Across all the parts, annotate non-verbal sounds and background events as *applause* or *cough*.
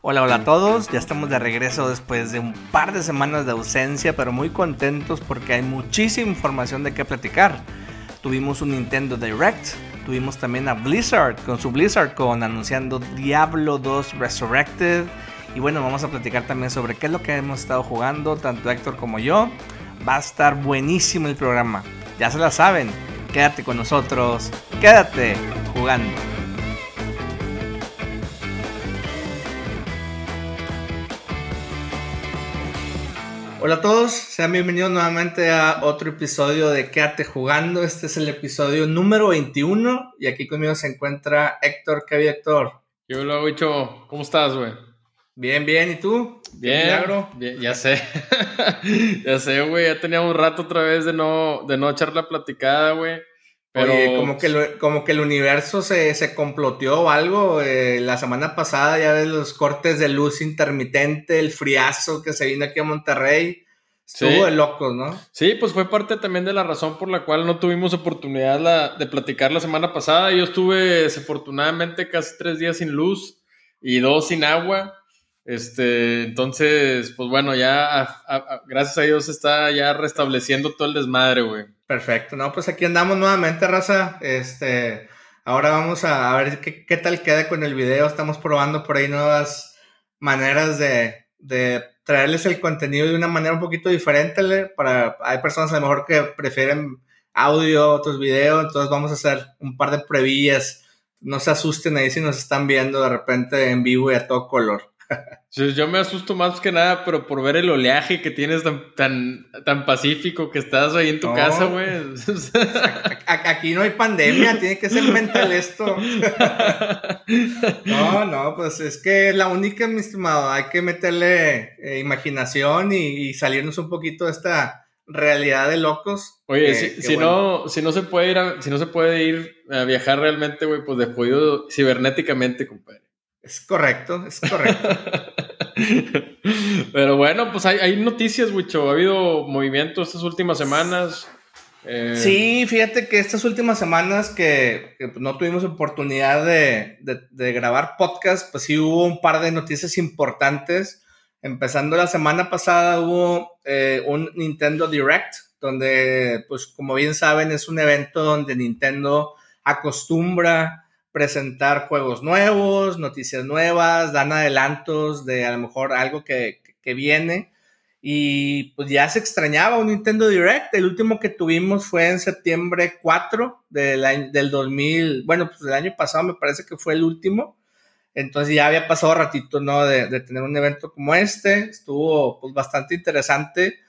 Hola, hola a todos, ya estamos de regreso después de un par de semanas de ausencia, pero muy contentos porque hay muchísima información de qué platicar. Tuvimos un Nintendo Direct, tuvimos también a Blizzard con su Blizzard con anunciando Diablo 2 Resurrected. Y bueno, vamos a platicar también sobre qué es lo que hemos estado jugando, tanto Héctor como yo. Va a estar buenísimo el programa. Ya se la saben, quédate con nosotros, quédate jugando. Hola a todos, sean bienvenidos nuevamente a otro episodio de Quédate jugando. Este es el episodio número 21 y aquí conmigo se encuentra Héctor. ¿Qué hay, Héctor? Yo lo hago, dicho, ¿cómo estás, güey? Bien, bien, ¿y tú? Bien, bien ya sé. *laughs* ya sé, güey, ya tenía un rato otra vez de no, de no echar la platicada, güey. Pero... Oye, como que, como que el universo se, se comploteó o algo. Eh, la semana pasada ya ves los cortes de luz intermitente, el friazo que se vino aquí a Monterrey. Estuvo de locos, ¿no? Sí, pues fue parte también de la razón por la cual no tuvimos oportunidad de platicar la semana pasada. Yo estuve desafortunadamente casi tres días sin luz y dos sin agua. Este, entonces, pues bueno, ya gracias a Dios está ya restableciendo todo el desmadre, güey. Perfecto, no, pues aquí andamos nuevamente, raza. Este, ahora vamos a, ver qué, tal queda con el video. Estamos probando por ahí nuevas maneras de, traerles el contenido de una manera un poquito diferente. Para, hay personas a lo mejor que prefieren audio, otros videos, entonces vamos a hacer un par de previllas. No se asusten ahí si nos están viendo de repente en vivo y a todo color. Yo me asusto más que nada, pero por ver el oleaje que tienes tan, tan, tan pacífico que estás ahí en tu casa, güey. Aquí no hay pandemia, tiene que ser mental esto. *laughs* No, no, pues es que la única, mi estimado. Hay que meterle eh, imaginación y, salirnos un poquito de esta realidad de locos. Oye, si, no, si no se puede ir a, si no se puede ir a viajar realmente, güey, pues de jodido cibernéticamente, compadre. Es correcto, es correcto. *laughs* Pero bueno, pues hay, noticias, Wicho. Ha habido movimiento estas últimas semanas. Eh, sí, fíjate que estas últimas semanas que, no tuvimos oportunidad de, grabar podcast, pues sí hubo un par de noticias importantes. Empezando la semana pasada hubo eh, un Nintendo Direct, donde, pues como bien saben, es un evento donde Nintendo acostumbra presentar juegos nuevos, noticias nuevas, dan adelantos de a lo mejor algo que, viene. Y pues ya se extrañaba un Nintendo Direct. El último que tuvimos fue en septiembre 4 del, del 2000. Bueno, pues el año pasado me parece que fue el último. Entonces ya había pasado ratito, ¿no? De, tener un evento como este. Estuvo pues bastante interesante.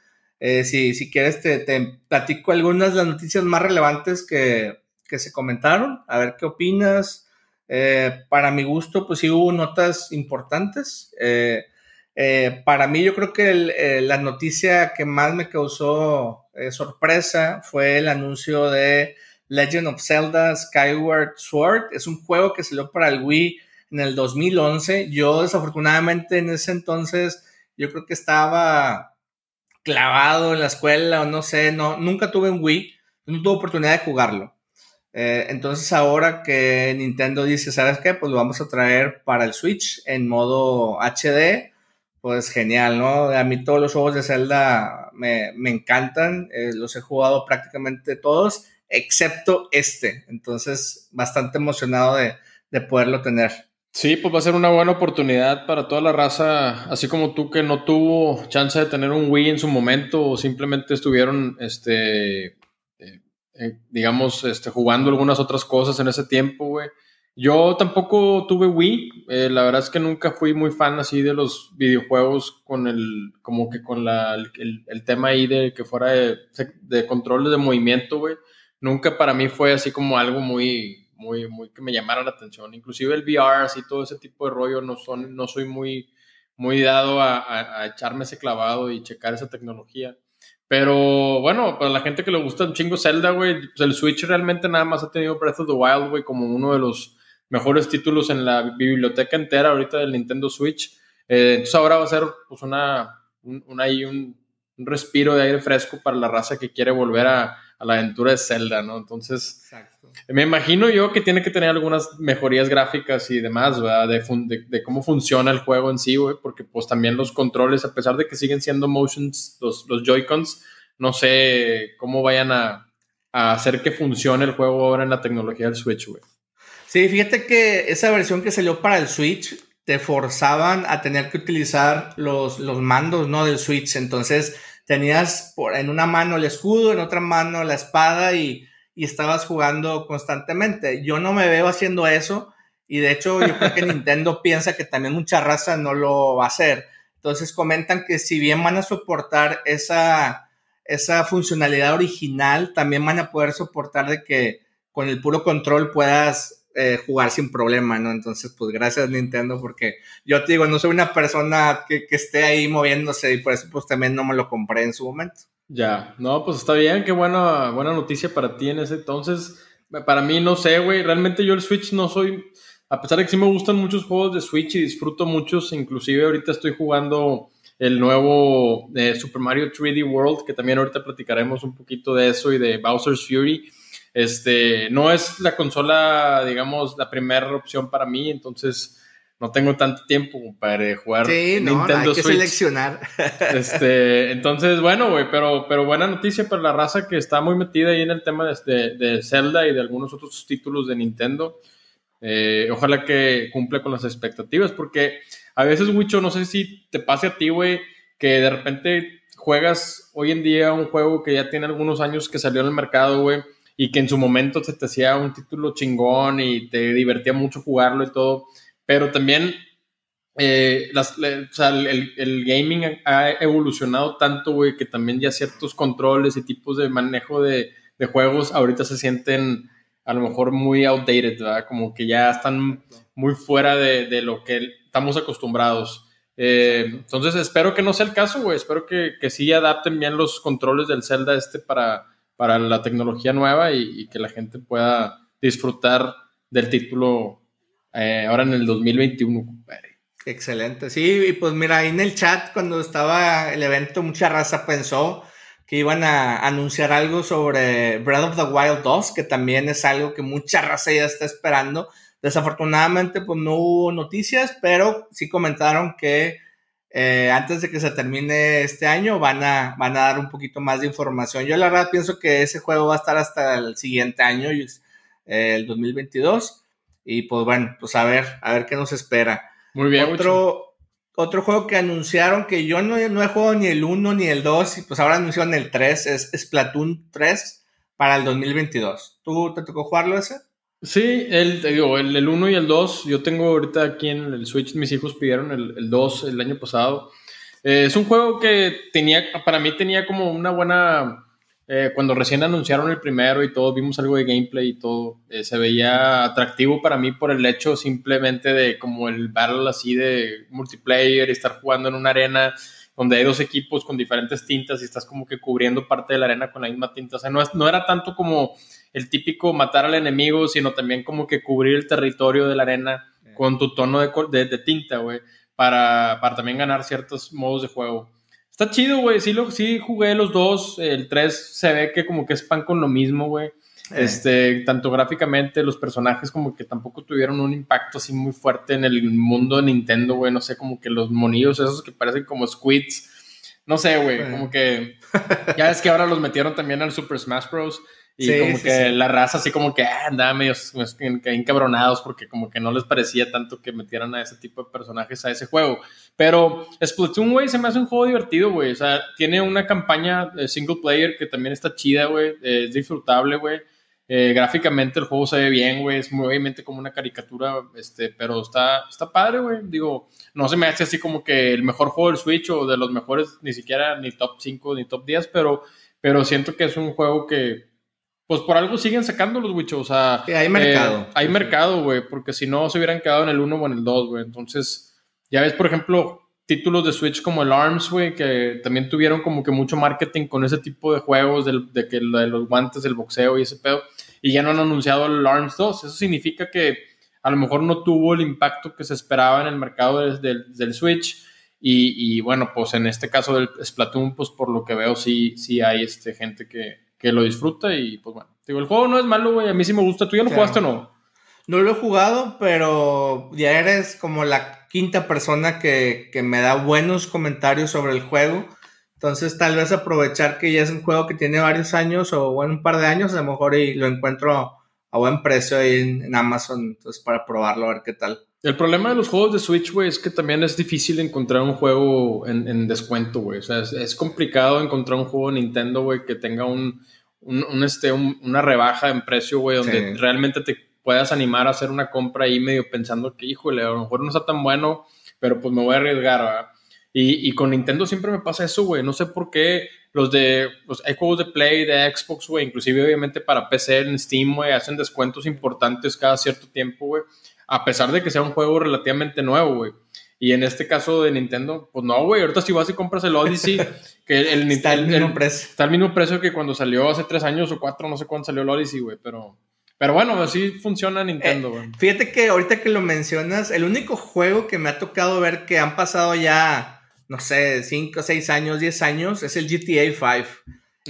Eh, si, si quieres te, te platico algunas de las noticias más relevantes que, que se comentaron, a ver qué opinas. Eh, para mi gusto, pues sí hubo notas importantes. Eh, eh, para mí, yo creo que la noticia que más me causó sorpresa fue el anuncio de Legend of Zelda Skyward Sword. Es un juego que salió para el Wii en el 2011. Yo, desafortunadamente, en ese entonces, yo creo que estaba clavado en la escuela o no sé, no, nunca tuve un Wii, no tuve oportunidad de jugarlo. Eh, entonces ahora que Nintendo dice, ¿sabes qué? Pues lo vamos a traer para el Switch en modo HD, pues genial, ¿no? A mí todos los juegos de Zelda me, encantan, eh, los he jugado prácticamente todos, excepto este. Entonces, bastante emocionado de, de poderlo tener. Sí, pues va a ser una buena oportunidad para toda la raza, así como tú que no tuvo chance de tener un Wii en su momento o simplemente estuvieron este, digamos, este, jugando algunas otras cosas en ese tiempo, güey. Yo tampoco tuve Wii, eh, la verdad es que nunca fui muy fan así de los videojuegos con el, como que con la, el, tema ahí de que fuera de, de controles de movimiento, güey. Nunca para mí fue así como algo muy, muy, muy que me llamara la atención. Inclusive el VR, así todo ese tipo de rollo, no, son, no soy muy, muy dado a, a echarme ese clavado y checar esa tecnología. Pero bueno, para la gente que le gusta un chingo Zelda, güey, pues el Switch realmente nada más ha tenido Breath of the Wild, güey, como uno de los mejores títulos en la biblioteca entera ahorita del Nintendo Switch. Eh, entonces ahora va a ser pues una, un, un, un, respiro de aire fresco para la raza que quiere volver a, a la aventura de Zelda, ¿no? Entonces, me imagino yo que tiene que tener algunas mejorías gráficas y demás, ¿verdad? De, de, cómo funciona el juego en sí, güey, porque pues también los controles, a pesar de que siguen siendo motions, los, los Joy-Cons, no sé cómo vayan a, a, hacer que funcione el juego ahora en la tecnología del Switch, güey. Sí, fíjate que esa versión que salió para el Switch te forzaban a tener que utilizar los, los mandos, ¿no? Del Switch, entonces tenías por, en una mano el escudo, en otra mano la espada y, y, estabas jugando constantemente. Yo no me veo haciendo eso y de hecho yo creo que *laughs* Nintendo piensa que también mucha raza no lo va a hacer. Entonces comentan que si bien van a soportar esa, esa funcionalidad original, también van a poder soportar de que con el puro control puedas eh, jugar sin problema, ¿no? Entonces, pues gracias Nintendo, porque yo te digo, no soy una persona que, esté ahí moviéndose y por eso pues también no me lo compré en su momento. Ya, no, pues está bien, qué buena, buena noticia para ti en ese entonces. Para mí, no sé, güey, realmente yo el Switch no soy, a pesar de que sí me gustan muchos juegos de Switch y disfruto muchos, inclusive ahorita estoy jugando el nuevo de Super Mario 3D World, que también ahorita platicaremos un poquito de eso y de Bowser's Fury. Este, no es la consola, digamos, la primera opción para mí, entonces no tengo tanto tiempo para jugar sí, no, Nintendo hay que seleccionar. Este, entonces, bueno, güey, pero, pero buena noticia para la raza que está muy metida ahí en el tema de, de Zelda y de algunos otros títulos de Nintendo. Eh, ojalá que cumple con las expectativas, porque a veces, Wicho, no sé si te pase a ti, güey, que de repente juegas hoy en día un juego que ya tiene algunos años que salió en el mercado, güey, y que en su momento se te hacía un título chingón y te divertía mucho jugarlo y todo, pero también eh, el, gaming ha evolucionado tanto, güey, que también ya ciertos controles y tipos de manejo de, juegos ahorita se sienten a lo mejor muy outdated, ¿verdad? Como que ya están muy fuera de, lo que estamos acostumbrados. Eh, entonces espero que no sea el caso, güey. Espero que, que sí adapten bien los controles del Zelda este para, para la tecnología nueva y, que la gente pueda disfrutar del título eh, ahora en el 2021, Excelente, sí, y pues mira, ahí en el chat cuando estaba el evento mucha raza pensó que iban a anunciar algo sobre Breath of the Wild 2, que también es algo que mucha raza ya está esperando. Desafortunadamente pues no hubo noticias, pero sí comentaron que eh, antes de que se termine este año van a, van a dar un poquito más de información. Yo la verdad pienso que ese juego va a estar hasta el siguiente año, eh, el 2022. Y pues bueno, pues a ver, a ver qué nos espera. Muy bien. Otro, otro juego que anunciaron que yo no, no, he jugado ni el 1 ni el 2 y pues ahora anunciaron el 3, es Splatoon 3 para el 2022. ¿Tú te tocó jugarlo ese? Sí, el, te digo, el, 1 y el 2, yo tengo ahorita aquí en el Switch, mis hijos pidieron el, el 2 el año pasado. Eh, es un juego que tenía, para mí tenía como una buena, eh, cuando recién anunciaron el primero y todo, vimos algo de gameplay y todo, eh, se veía atractivo para mí por el hecho simplemente de como el battle así de multiplayer y estar jugando en una arena donde hay dos equipos con diferentes tintas y estás como que cubriendo parte de la arena con la misma tinta. O sea, no, no era tanto como el típico matar al enemigo, sino también como que cubrir el territorio de la arena con tu tono de, de, tinta, güey, para, para, también ganar ciertos modos de juego. Está chido, güey, sí, lo, sí jugué los dos, el 3 se ve que como que es pan con lo mismo, güey. Este, tanto gráficamente, los personajes como que tampoco tuvieron un impacto así muy fuerte en el mundo de Nintendo, güey. No sé, como que los monillos esos que parecen como squids. No sé, güey, como que ya es que ahora los metieron también al Super Smash Bros. Y como que la raza así como que ah, andaba medio encabronados porque como que no les parecía tanto que metieran a ese tipo de personajes a ese juego. Pero Splatoon, güey, se me hace un juego divertido, güey. O sea, tiene una campaña de single player que también está chida, güey. Es disfrutable, güey. Eh, gráficamente el juego se ve bien, güey. Es muy obviamente como una caricatura, este, pero está, está padre, güey. Digo, no se me hace así como que el mejor juego del Switch o de los mejores, ni siquiera ni top 5 ni top 10, pero, pero siento que es un juego que pues por algo siguen sacando los Wichos. O sea, hay mercado. Eh, hay mercado, güey, porque si no se hubieran quedado en el 1 o en el 2, güey. Entonces, ya ves, por ejemplo, títulos de Switch como el ARMS, güey, que también tuvieron como que mucho marketing con ese tipo de juegos, de, que de los guantes, el boxeo y ese pedo, y ya no han anunciado el ARMS 2. Eso significa que a lo mejor no tuvo el impacto que se esperaba en el mercado del Switch. Y, y, bueno, pues en este caso del Splatoon, pues por lo que veo, sí, sí hay este, gente que, que lo disfruta y pues bueno. Digo, el juego no es malo, güey, a mí sí me gusta. ¿Tú ya lo jugaste o no? No lo he jugado, pero ya eres como la quinta persona que, que me da buenos comentarios sobre el juego. Entonces, tal vez aprovechar que ya es un juego que tiene varios años o bueno, un par de años, a lo mejor y lo encuentro a buen precio ahí en, Amazon, entonces para probarlo, a ver qué tal. El problema de los juegos de Switch, güey, es que también es difícil encontrar un juego en, descuento, güey. O sea, es, complicado encontrar un juego de Nintendo, güey, que tenga un, un, este, una rebaja en precio, güey, donde realmente te puedas animar a hacer una compra ahí medio pensando que, híjole, a lo mejor no está tan bueno, pero pues me voy a arriesgar, ¿verdad? Y, y con Nintendo siempre me pasa eso, güey. No sé por qué los de, pues hay juegos de Play, de Xbox, güey, inclusive obviamente para PC en Steam, güey, hacen descuentos importantes cada cierto tiempo, güey, a pesar de que sea un juego relativamente nuevo, güey. Y en este caso de Nintendo, pues no, güey, ahorita si vas y compras el Odyssey, *laughs* que el, Nintendo... está, el mismo precio. está al mismo precio que cuando salió hace tres años o cuatro, no sé cuándo salió el Odyssey, güey, pero... Pero bueno, así funciona Nintendo, eh, güey. fíjate que ahorita que lo mencionas, el único juego que me ha tocado ver que han pasado ya no sé, 5, 6 años, 10 años, es el GTA 5.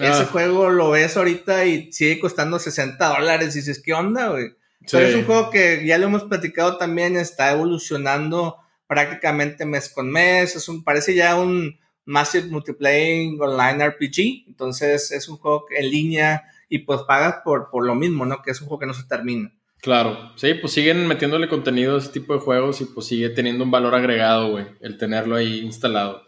Ah. Ese juego lo ves ahorita y sigue costando 60 dólares. Y dices, ¿qué onda, güey? Pero es un juego que ya lo hemos platicado también, está evolucionando prácticamente mes con mes. Es un, parece ya un Massive Multiplayer Online RPG. Entonces es un juego en línea y pues pagas por, por lo mismo, ¿no? Que es un juego que no se termina. Claro, sí, pues siguen metiéndole contenido a ese tipo de juegos y pues sigue teniendo un valor agregado, güey, el tenerlo ahí instalado.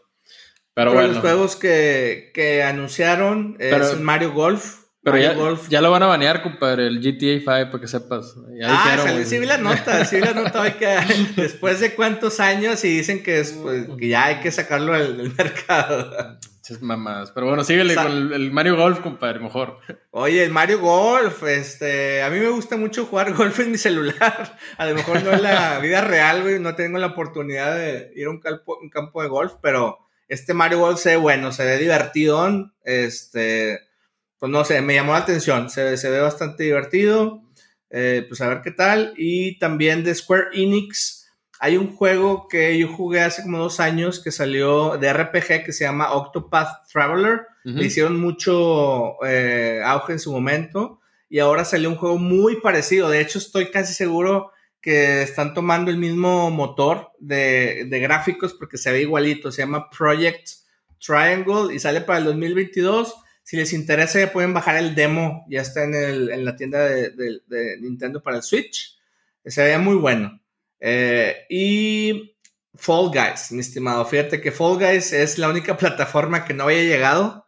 Pero, bueno. los juegos que, que anunciaron es Mario Golf. Pero ya, Golf. ya lo van a banear, compadre, el GTA 5, para que sepas. Ya ah, dijeron, sí vi la nota, sí vi la nota que *laughs* después de cuántos años y dicen que, es, pues, que ya hay que sacarlo del mercado. *laughs* mamadas. Pero bueno, síguele con el, Mario Golf, compadre, mejor. Oye, el Mario Golf, este, a mí me gusta mucho jugar *laughs* golf en mi celular. A lo mejor no en la vida real, güey, no tengo la oportunidad de ir a un campo, un campo de golf, pero este Mario Golf se ve bueno, se ve divertido. Este, pues no sé, me llamó la atención, se, se ve bastante divertido. Eh, pues a ver qué tal. Y también de Square Enix hay un juego que yo jugué hace como dos años que salió de RPG que se llama Octopath Traveler. Le hicieron mucho eh, auge en su momento y ahora salió un juego muy parecido. De hecho, estoy casi seguro que están tomando el mismo motor de, gráficos porque se ve igualito. Se llama Project Triangle y sale para el 2022. Si les interesa, pueden bajar el demo. Ya está en, la tienda de, de, Nintendo para el Switch. Se veía muy bueno. Eh, y Fall Guys, mi estimado. Fíjate que Fall Guys es la única *laughs* plataforma que no había llegado.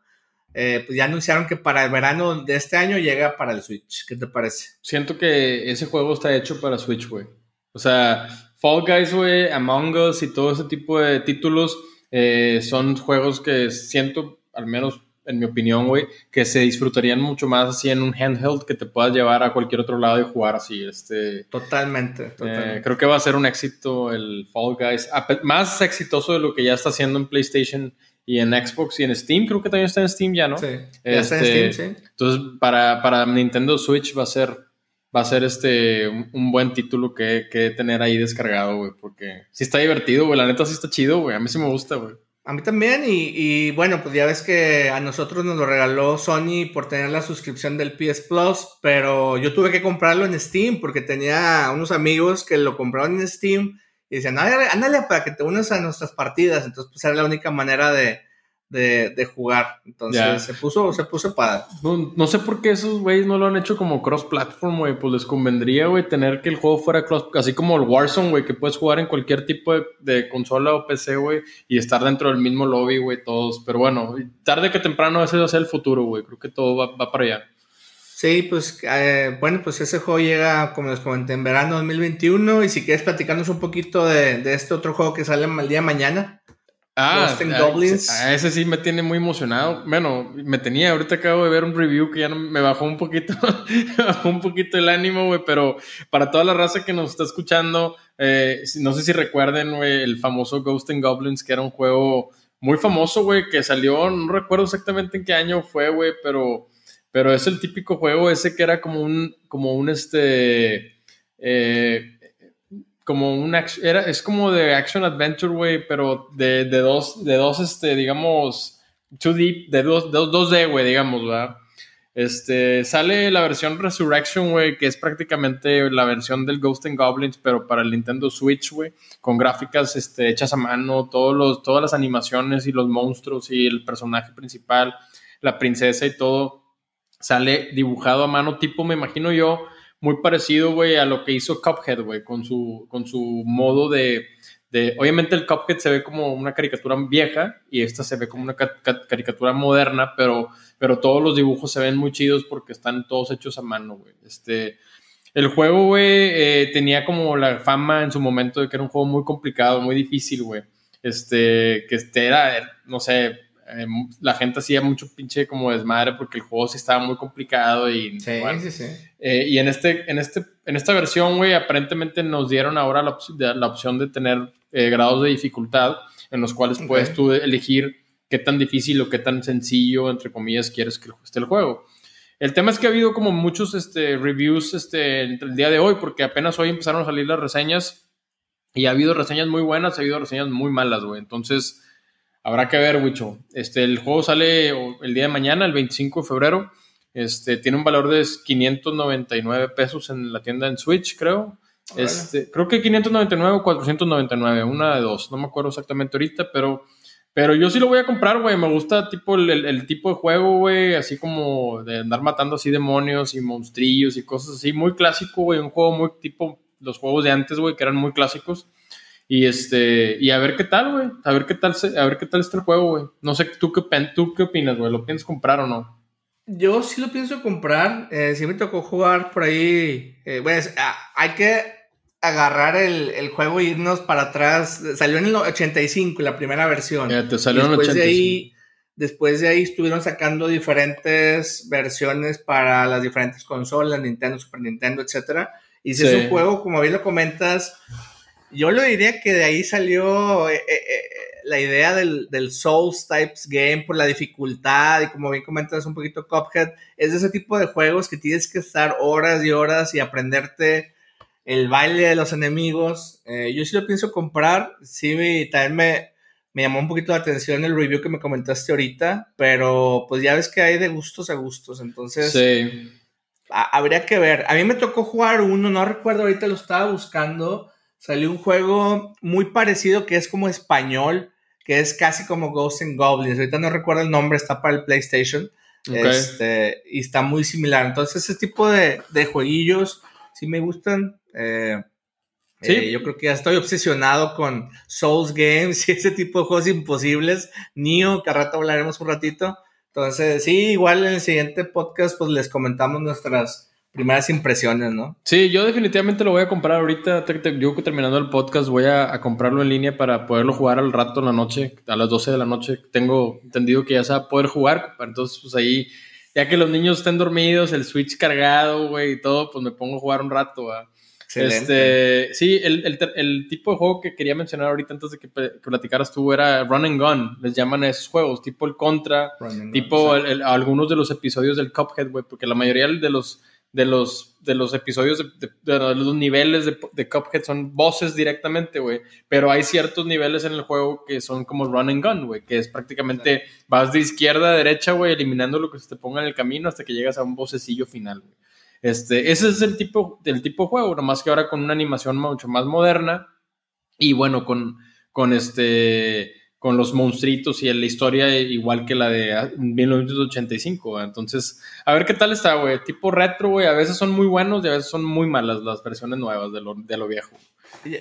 Eh, pues ya anunciaron que para el verano de este año llega para el Switch. ¿Qué te parece? Siento que ese juego está hecho para Switch, güey. O sea, Fall Guys, güey, Among Us y todo ese tipo de títulos eh, son juegos que siento, al menos en mi opinión, güey, que se disfrutarían mucho más así en un handheld que te puedas llevar a cualquier otro lado y jugar así. Este, totalmente, eh, creo que va a ser un éxito el Fall Guys, más exitoso de lo que ya está haciendo en PlayStation y en Xbox y en Steam. Creo que también está en Steam ya, ¿no? Sí, está en este, Steam, sí. Entonces, para, para Nintendo Switch va a ser va a ser este un, buen título que, que tener ahí descargado, güey, porque sí está divertido, güey, la neta sí está chido, güey, a mí sí me gusta, güey. A mí también, y, bueno, pues ya ves que a nosotros nos lo regaló Sony por tener la suscripción del PS Plus, pero yo tuve que comprarlo en Steam porque tenía unos amigos que lo compraron en Steam y decían, ándale para que te unas a nuestras partidas. Entonces, pues era la única manera de, de, jugar. Entonces se puso, se puso para. No, sé por qué esos güeyes no lo han hecho como cross-platform, güey. Pues les convendría, güey, tener que el juego fuera cross, así como el Warzone, güey, que puedes jugar en cualquier tipo de, consola o PC, güey, y estar dentro del mismo lobby, güey, todos. Pero bueno, tarde que temprano ese va a ser el futuro, güey. Creo que todo va, para allá. Sí, pues eh, bueno, pues ese juego llega, como les comenté, en verano 2021. Y si quieres platicarnos un poquito de, de este otro juego que sale el día de mañana. Ah, a, ese sí me tiene muy emocionado. Bueno, me tenía, ahorita acabo de ver un review que ya me bajó un poquito, *laughs* me bajó un poquito el ánimo, güey, pero para toda la raza que nos está escuchando, eh, no sé si recuerden, güey, el famoso Ghost and Goblins, que era un juego muy famoso, güey, que salió, no recuerdo exactamente en qué año fue, güey, pero, pero es el típico juego ese que era como un, como un, este, eh, como un era, es como de action adventure, güey, pero de, de, dos, de dos, este, digamos, 2D, de dos, dos, 2D, güey, digamos, ¿verdad? Este, sale la versión Resurrection, güey, que es prácticamente la versión del Ghost and Goblins, pero para el Nintendo Switch, güey, con gráficas este, hechas a mano, todos los, todas las animaciones y los monstruos y el personaje principal, la princesa y todo, sale dibujado a mano, tipo, me imagino yo, muy parecido, güey, a lo que hizo Cuphead, güey, con su, con su modo de, obviamente el Cuphead se ve como una caricatura vieja y esta se ve como una caricatura moderna, pero, pero todos los dibujos se ven muy chidos porque están todos hechos a mano, güey. Este, el juego, güey, eh, tenía como la fama en su momento de que era un juego muy complicado, muy difícil, güey. Este, que este era, no sé, eh, la gente hacía mucho pinche como desmadre porque el juego sí estaba muy complicado y sí, sí, sí. Eh, y en este en este en esta versión güey aparentemente nos dieron ahora la, la opción de tener eh, grados de dificultad en los cuales puedes tú elegir qué tan difícil o qué tan sencillo, entre comillas, quieres que esté el juego. El tema es que ha habido como muchos este, reviews este, el día de hoy, porque apenas hoy empezaron a salir las reseñas y ha habido reseñas muy buenas, ha habido reseñas muy malas, güey. Entonces, habrá que ver, Wicho. Este, el juego sale el día de mañana, el 25 de febrero. Este, tiene un valor de 599 pesos en la tienda en Switch, creo. Este, creo que 599 o 499, una de dos, no me acuerdo exactamente ahorita, pero, pero yo sí lo voy a comprar, güey. Me gusta tipo el, tipo de juego, güey, así como de andar matando así demonios y monstrillos y cosas así, muy clásico, güey. Un juego muy tipo los juegos de antes, güey, que eran muy clásicos. Y este, y a ver qué tal, güey. A ver qué tal, a ver qué tal está el juego, güey. No sé, ¿tú qué, tú qué opinas, güey? ¿Lo piensas comprar o no? Yo sí lo pienso comprar. Eh, sí me tocó jugar por ahí. Eh, ah, hay que agarrar el, el, juego e irnos para atrás. Salió en el 85, la primera versión. Ya, te salió después en el 85. De ahí, después de ahí estuvieron sacando diferentes versiones para las diferentes consolas, Nintendo, Super Nintendo, etc. Y si es un juego, como bien lo comentas, yo lo diría que de ahí salió eh, la idea del, del, Souls Types Game por la dificultad y como bien comentas un poquito Cuphead, es de ese tipo de juegos que tienes que estar horas y horas y aprenderte el baile de los enemigos. Eh, yo sí lo pienso comprar, sí, también me, me llamó un poquito la atención el review que me comentaste ahorita, pero pues ya ves que hay de gustos a gustos, entonces... Sí. habría que ver. A mí me tocó jugar uno, no recuerdo, ahorita lo estaba buscando. Salió un juego muy parecido que es como español, que es casi como Ghosts and Goblins. Ahorita no recuerdo el nombre, está para el PlayStation. Este, y está muy similar. Entonces, ese tipo de, de jueguillos sí me gustan. Eh, sí. Eh, yo creo que ya estoy obsesionado con Souls Games *laughs* y ese tipo de juegos imposibles. Nio, que a rato hablaremos un ratito. Entonces, sí, igual en el siguiente podcast, pues les comentamos nuestras primeras impresiones, ¿no? Sí, yo definitivamente lo voy a comprar ahorita. Yo terminando el podcast voy a, comprarlo en línea para poderlo jugar al rato en la noche, a las 12 de la noche. Tengo entendido que ya se va a poder jugar. Entonces, pues ahí, ya que los niños estén dormidos, el Switch cargado, güey, y todo, pues me pongo a jugar un rato. Este, sí, el, tipo de juego que quería mencionar ahorita antes de que, platicaras tú era Run and Gun, les llaman a esos juegos, tipo el Contra, tipo algunos de los episodios del Cuphead, güey, porque la mayoría de los de los, de los episodios, de, los niveles de, de, Cuphead son voces directamente, güey. Pero hay ciertos niveles en el juego que son como run and gun, güey. Que es prácticamente vas de izquierda a derecha, güey, eliminando lo que se te ponga en el camino hasta que llegas a un vocecillo final, güey. Este, ese es el tipo, del tipo de juego, nomás que ahora con una animación mucho más moderna y bueno, con, con este con los monstruitos y la historia igual que la de 1985. Entonces, a ver qué tal está, güey. Tipo retro, güey. A veces son muy buenos y a veces son muy malas las versiones nuevas de lo, de lo viejo.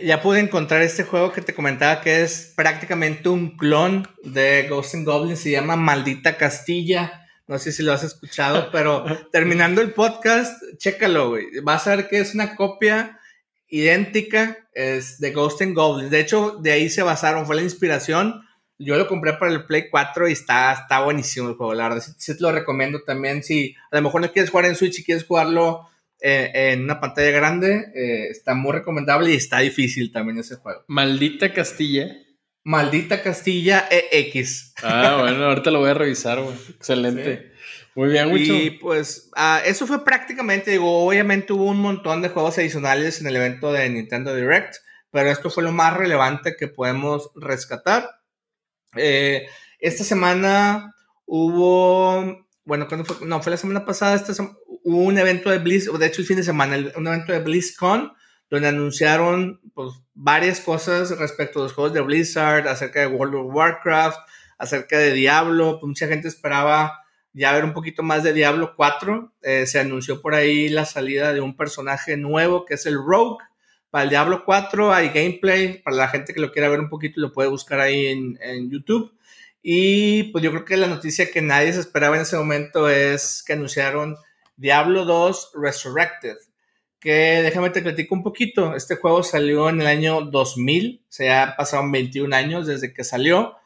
Ya pude encontrar este juego que te comentaba que es prácticamente un clon de Ghost and Goblins. Se llama Maldita Castilla. No sé si lo has escuchado, *laughs* pero terminando el podcast, chécalo, güey. Vas a ver que es una copia idéntica es de Ghost and Goblins. De hecho, de ahí se basaron, fue la inspiración yo lo compré para el Play 4 y está, está buenísimo el juego, la verdad. Sí, te lo recomiendo también. Si a lo mejor no quieres jugar en Switch y quieres jugarlo eh, en una pantalla grande, eh, está muy recomendable y está difícil también ese juego. Maldita Castilla. Maldita Castilla EX. Ah, bueno, ahorita lo voy a revisar, güey. Excelente. Muy bien, mucho. Y pues ah, eso fue prácticamente, digo, obviamente hubo un montón de juegos adicionales en el evento de Nintendo Direct, pero esto fue lo más relevante que podemos rescatar. Eh, esta semana hubo bueno, cuando fue? No, fue la semana pasada, esta hubo un evento de Blizz, de hecho el fin de semana, un evento de BlizzCon, donde anunciaron pues, varias cosas respecto a los juegos de Blizzard, acerca de World of Warcraft, acerca de Diablo, pues, mucha gente esperaba ya ver un poquito más de Diablo 4. Eh, se anunció por ahí la salida de un personaje nuevo que es el Rogue. Para el Diablo 4 hay gameplay. Para la gente que lo quiera ver un poquito, lo puede buscar ahí en, en YouTube. Y pues yo creo que la noticia que nadie se esperaba en ese momento es que anunciaron Diablo 2 Resurrected. Que déjame te platico un poquito. Este juego salió en el año 2000. Se ha pasado 21 años desde que salió.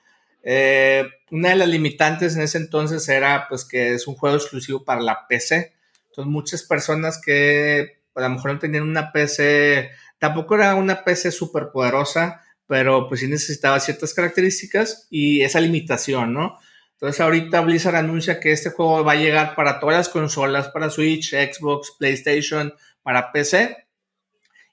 Eh, una de las limitantes en ese entonces era pues que es un juego exclusivo para la PC. Entonces muchas personas que a lo mejor no tenían una PC, tampoco era una PC súper poderosa, pero pues sí necesitaba ciertas características y esa limitación, ¿no? Entonces ahorita Blizzard anuncia que este juego va a llegar para todas las consolas, para Switch, Xbox, PlayStation, para PC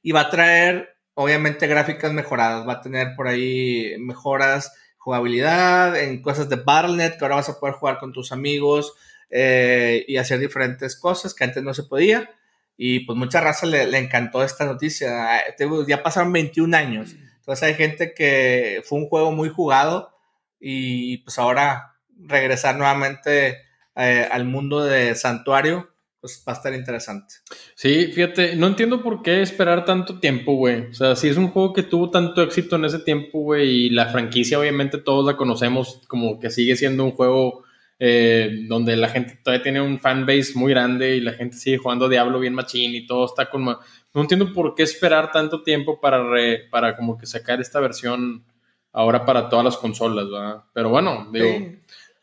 y va a traer obviamente gráficas mejoradas, va a tener por ahí mejoras jugabilidad, en cosas de Battle.net, que ahora vas a poder jugar con tus amigos eh, y hacer diferentes cosas que antes no se podía. Y pues mucha raza le, encantó esta noticia. Ya pasaron 21 años. Entonces hay gente que fue un juego muy jugado y pues ahora regresar nuevamente eh, al mundo de Santuario pues va a estar interesante. Sí, fíjate, no entiendo por qué esperar tanto tiempo, güey. O sea, si es un juego que tuvo tanto éxito en ese tiempo, güey, y la franquicia obviamente todos la conocemos como que sigue siendo un juego eh, donde la gente todavía tiene un fanbase muy grande y la gente sigue jugando Diablo bien machín y todo está con... No entiendo por qué esperar tanto tiempo para, para como que sacar esta versión ahora para todas las consolas, ¿verdad? Pero bueno, digo...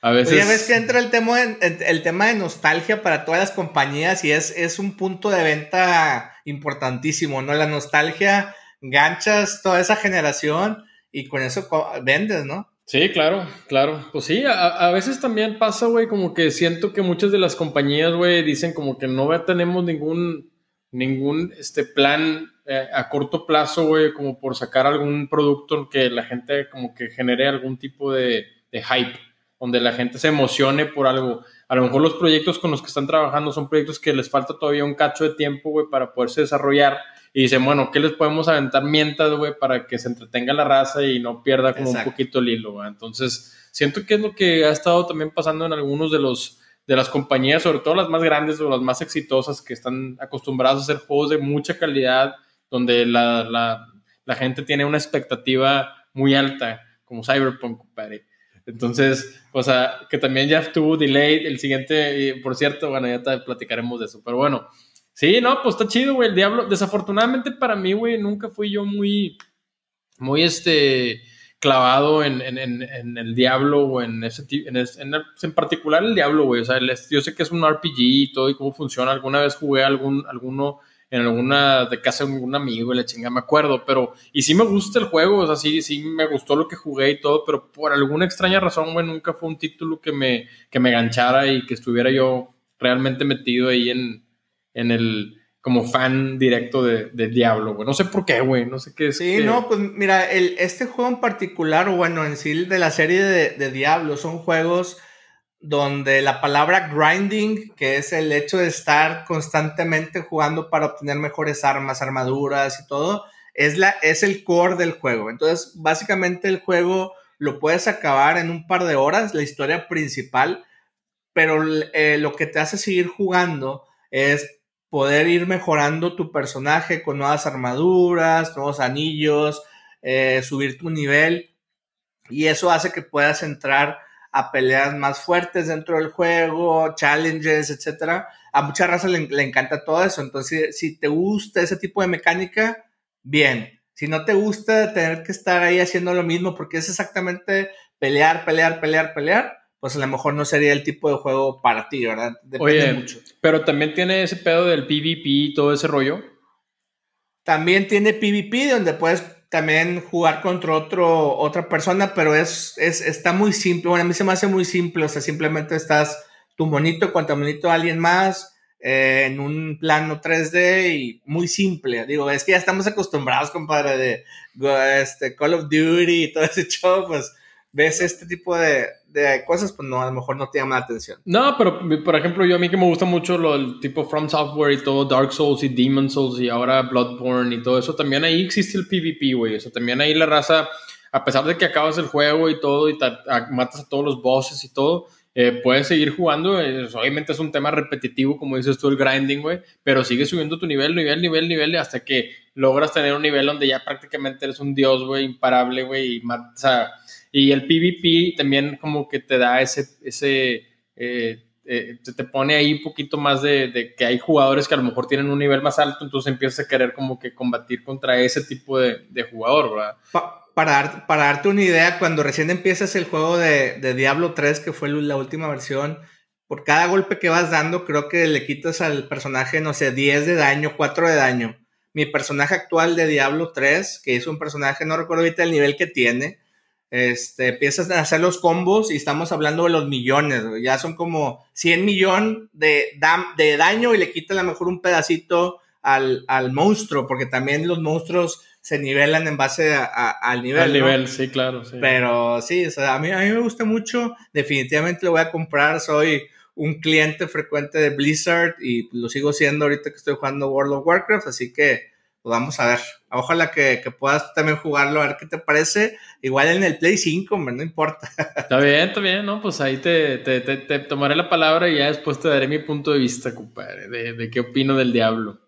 A veces. Ves que entra el tema, de, el tema de nostalgia para todas las compañías y es, es un punto de venta importantísimo, ¿no? La nostalgia, ganchas toda esa generación y con eso vendes, ¿no? Sí, claro, claro. Pues sí, a, veces también pasa, güey, como que siento que muchas de las compañías, güey, dicen como que no tenemos ningún, ningún este, plan eh, a corto plazo, güey, como por sacar algún producto que la gente como que genere algún tipo de, de hype donde la gente se emocione por algo. A lo mejor los proyectos con los que están trabajando son proyectos que les falta todavía un cacho de tiempo, güey, para poderse desarrollar. Y dicen, bueno, ¿qué les podemos aventar mientras, güey, para que se entretenga la raza y no pierda como un poquito el hilo, güey? Entonces, siento que es lo que ha estado también pasando en algunos de los de las compañías, sobre todo las más grandes o las más exitosas que están acostumbradas a hacer juegos de mucha calidad, donde la, la, la gente tiene una expectativa muy alta, como Cyberpunk, compadre. Entonces, o sea, que también ya tuvo delay el siguiente, por cierto, bueno, ya te platicaremos de eso, pero bueno, sí, no, pues está chido, güey, el diablo, desafortunadamente para mí, güey, nunca fui yo muy, muy, este, clavado en, el diablo o en ese en, en, en, particular el diablo, güey, o sea, yo sé que es un RPG y todo y cómo funciona, alguna vez jugué algún, alguno en alguna de casa de un amigo y la chinga, me acuerdo, pero, y sí me gusta el juego, o sea, sí, sí me gustó lo que jugué y todo, pero por alguna extraña razón, güey, nunca fue un título que me, que me ganchara y que estuviera yo realmente metido ahí en, en el, como fan directo de, Diablo, güey. No sé por qué, güey. No sé qué es. Sí, no, pues mira, el, este juego en particular, bueno, en sí de la serie de, de Diablo, son juegos donde la palabra grinding, que es el hecho de estar constantemente jugando para obtener mejores armas, armaduras y todo, es, la, es el core del juego. Entonces, básicamente el juego lo puedes acabar en un par de horas, la historia principal, pero eh, lo que te hace seguir jugando es poder ir mejorando tu personaje con nuevas armaduras, nuevos anillos, eh, subir tu nivel, y eso hace que puedas entrar a peleas más fuertes dentro del juego, challenges, etcétera. A mucha raza le, encanta todo eso. Entonces, si te gusta ese tipo de mecánica, bien. Si no te gusta tener que estar ahí haciendo lo mismo, porque es exactamente pelear, pelear, pelear, pelear, pues a lo mejor no sería el tipo de juego para ti, ¿verdad? Depende mucho. Pero también tiene ese pedo del PvP y todo ese rollo. También tiene PvP donde puedes también jugar contra otro, otra persona, pero es, es, está muy simple. Bueno, a mí se me hace muy simple, o sea, simplemente estás tu monito contra monito de alguien más eh, en un plano 3D y muy simple. Digo, es que ya estamos acostumbrados, compadre, de este, Call of Duty y todo ese *laughs* show, pues ves este tipo de, de, cosas, pues no, a lo mejor no te llama la atención. No, pero por ejemplo, yo a mí que me gusta mucho lo, el tipo From Software y todo, Dark Souls y Demon Souls y ahora Bloodborne y todo eso, también ahí existe el PvP, güey. O sea, también ahí la raza, a pesar de que acabas el juego y todo y matas a todos los bosses y todo, eh, puedes seguir jugando. obviamente es un tema repetitivo, como dices tú, el grinding, güey, pero sigues subiendo tu nivel, nivel, nivel, nivel, hasta que logras tener un nivel donde ya prácticamente eres un dios, güey, imparable, güey, y, sea, y el PvP también como que te da ese, ese eh, eh, te pone ahí un poquito más de, que hay jugadores que a lo mejor tienen un nivel más alto, entonces empiezas a querer como que combatir contra ese tipo de, de jugador, ¿verdad? para, para, darte una idea, cuando recién empiezas el juego de, de, Diablo 3, que fue la última versión, por cada golpe que vas dando, creo que le quitas al personaje, no sé, 10 de daño, 4 de daño. Mi personaje actual de Diablo 3, que es un personaje, no recuerdo ahorita el nivel que tiene, este, empiezas a hacer los combos y estamos hablando de los millones, ya son como 100 millones de, de daño y le quitas a lo mejor un pedacito al, al monstruo, porque también los monstruos se nivelan en base al nivel. Al nivel, sí, claro. Sí. Pero sí, o sea, a, mí, a mí me gusta mucho. Definitivamente lo voy a comprar. Soy un cliente frecuente de Blizzard y lo sigo siendo ahorita que estoy jugando World of Warcraft. Así que pues vamos a ver. Ojalá que, puedas también jugarlo, a ver qué te parece. Igual en el Play 5, hombre, no importa. *laughs* Está bien, está bien, ¿no? Pues ahí te, te, te, tomaré la palabra y ya después te daré mi punto de vista, compadre, de, de qué opino del diablo.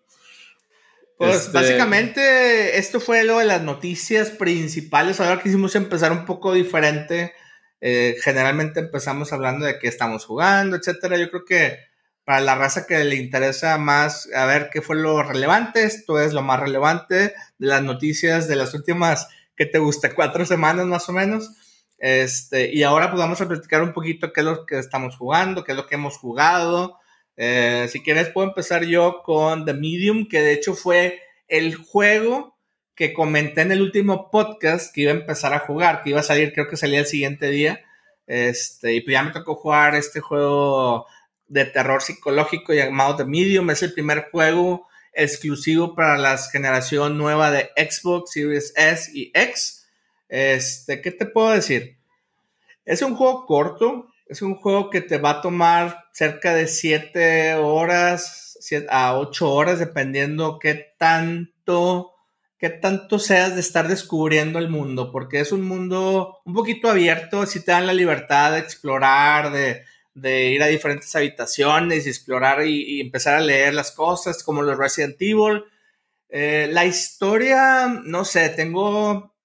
Pues este, básicamente esto fue lo de las noticias principales. Ahora quisimos empezar un poco diferente. Eh, generalmente empezamos hablando de qué estamos jugando, etcétera. Yo creo que para la raza que le interesa más a ver qué fue lo relevante, esto es lo más relevante de las noticias de las últimas, ¿qué te gusta? Cuatro semanas más o menos. Este, y ahora pues vamos platicar un poquito qué es lo que estamos jugando, qué es lo que hemos jugado, eh, si quieres, puedo empezar yo con The Medium, que de hecho fue el juego que comenté en el último podcast que iba a empezar a jugar, que iba a salir, creo que salía el siguiente día. Este, y pues ya me tocó jugar este juego de terror psicológico llamado The Medium. Es el primer juego exclusivo para la generación nueva de Xbox Series S y X. Este, ¿qué te puedo decir? Es un juego corto, es un juego que te va a tomar cerca de 7 horas a 8 horas, dependiendo qué tanto, qué tanto seas de estar descubriendo el mundo, porque es un mundo un poquito abierto, si te dan la libertad de explorar, de, ir a diferentes habitaciones y explorar y, empezar a leer las cosas, como los Resident Evil. Eh, la historia, no sé, tengo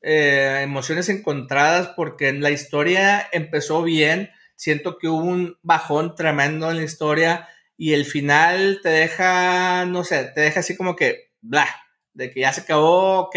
eh, emociones encontradas porque la historia empezó bien. Siento que hubo un bajón tremendo en la historia y el final te deja, no sé, te deja así como que, bla, de que ya se acabó, ok.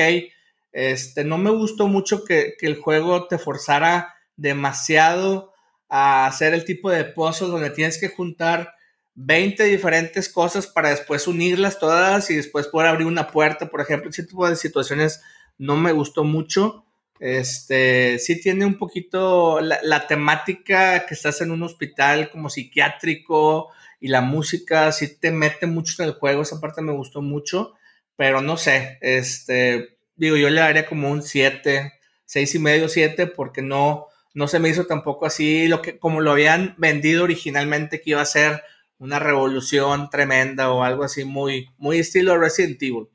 Este, no me gustó mucho que, que el juego te forzara demasiado a hacer el tipo de pozos donde tienes que juntar 20 diferentes cosas para después unirlas todas y después poder abrir una puerta, por ejemplo, ese tipo de situaciones no me gustó mucho. Este, sí tiene un poquito la, temática que estás en un hospital como psiquiátrico y la música sí te mete mucho en el juego, esa parte me gustó mucho, pero no sé, este, digo, yo le daría como un 7, 6 y medio, 7, porque no, no se me hizo tampoco así lo que, como lo habían vendido originalmente, que iba a ser una revolución tremenda o algo así muy, muy estilo Resident Evil.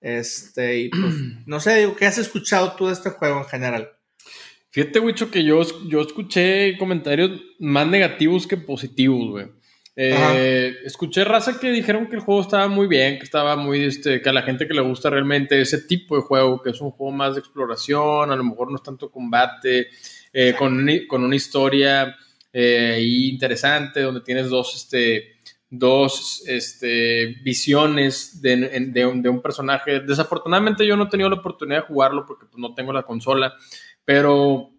Este, y pues, *clears throat* no sé, ¿qué has escuchado tú de este juego en general? Fíjate, Wicho, que yo, yo escuché comentarios más negativos que positivos, güey. Eh, escuché raza que dijeron que el juego estaba muy bien, que estaba muy, este, que a la gente que le gusta realmente ese tipo de juego, que es un juego más de exploración, a lo mejor no es tanto combate, eh, con, con, una historia eh, interesante, donde tienes dos, este, dos este, visiones de, un, personaje. Desafortunadamente yo no he tenido la oportunidad de jugarlo porque pues, no tengo la consola, pero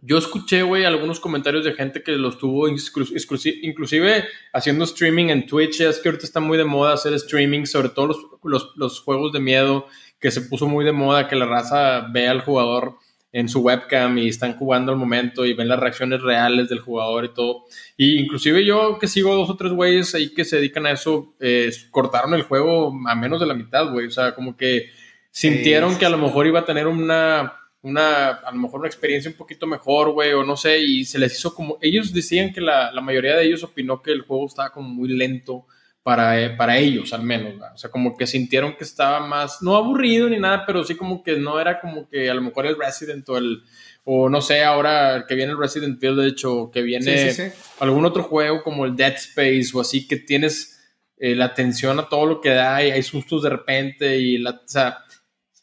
yo escuché, güey, algunos comentarios de gente que lo estuvo inclusive haciendo streaming en Twitch. Es que ahorita está muy de moda hacer streaming, sobre todo los, los, los juegos de miedo, que se puso muy de moda que la raza vea al jugador en su webcam y están jugando al momento y ven las reacciones reales del jugador y todo. Y inclusive yo que sigo dos o tres güeyes ahí que se dedican a eso, eh, cortaron el juego a menos de la mitad, güey. O sea, como que sintieron que a lo mejor iba a tener una, una, a lo mejor una experiencia un poquito mejor, güey, o no sé, y se les hizo como, ellos decían que la, la mayoría de ellos opinó que el juego estaba como muy lento para, eh, para ellos, al menos, o sea, como que sintieron que estaba más, no aburrido ni nada, pero sí como que no era como que a lo mejor el Resident o el, o no sé, ahora que viene el Resident Village o que viene algún otro juego como el Dead Space o así, que tienes eh, la atención a todo lo que da y hay sustos de repente y la, o sea,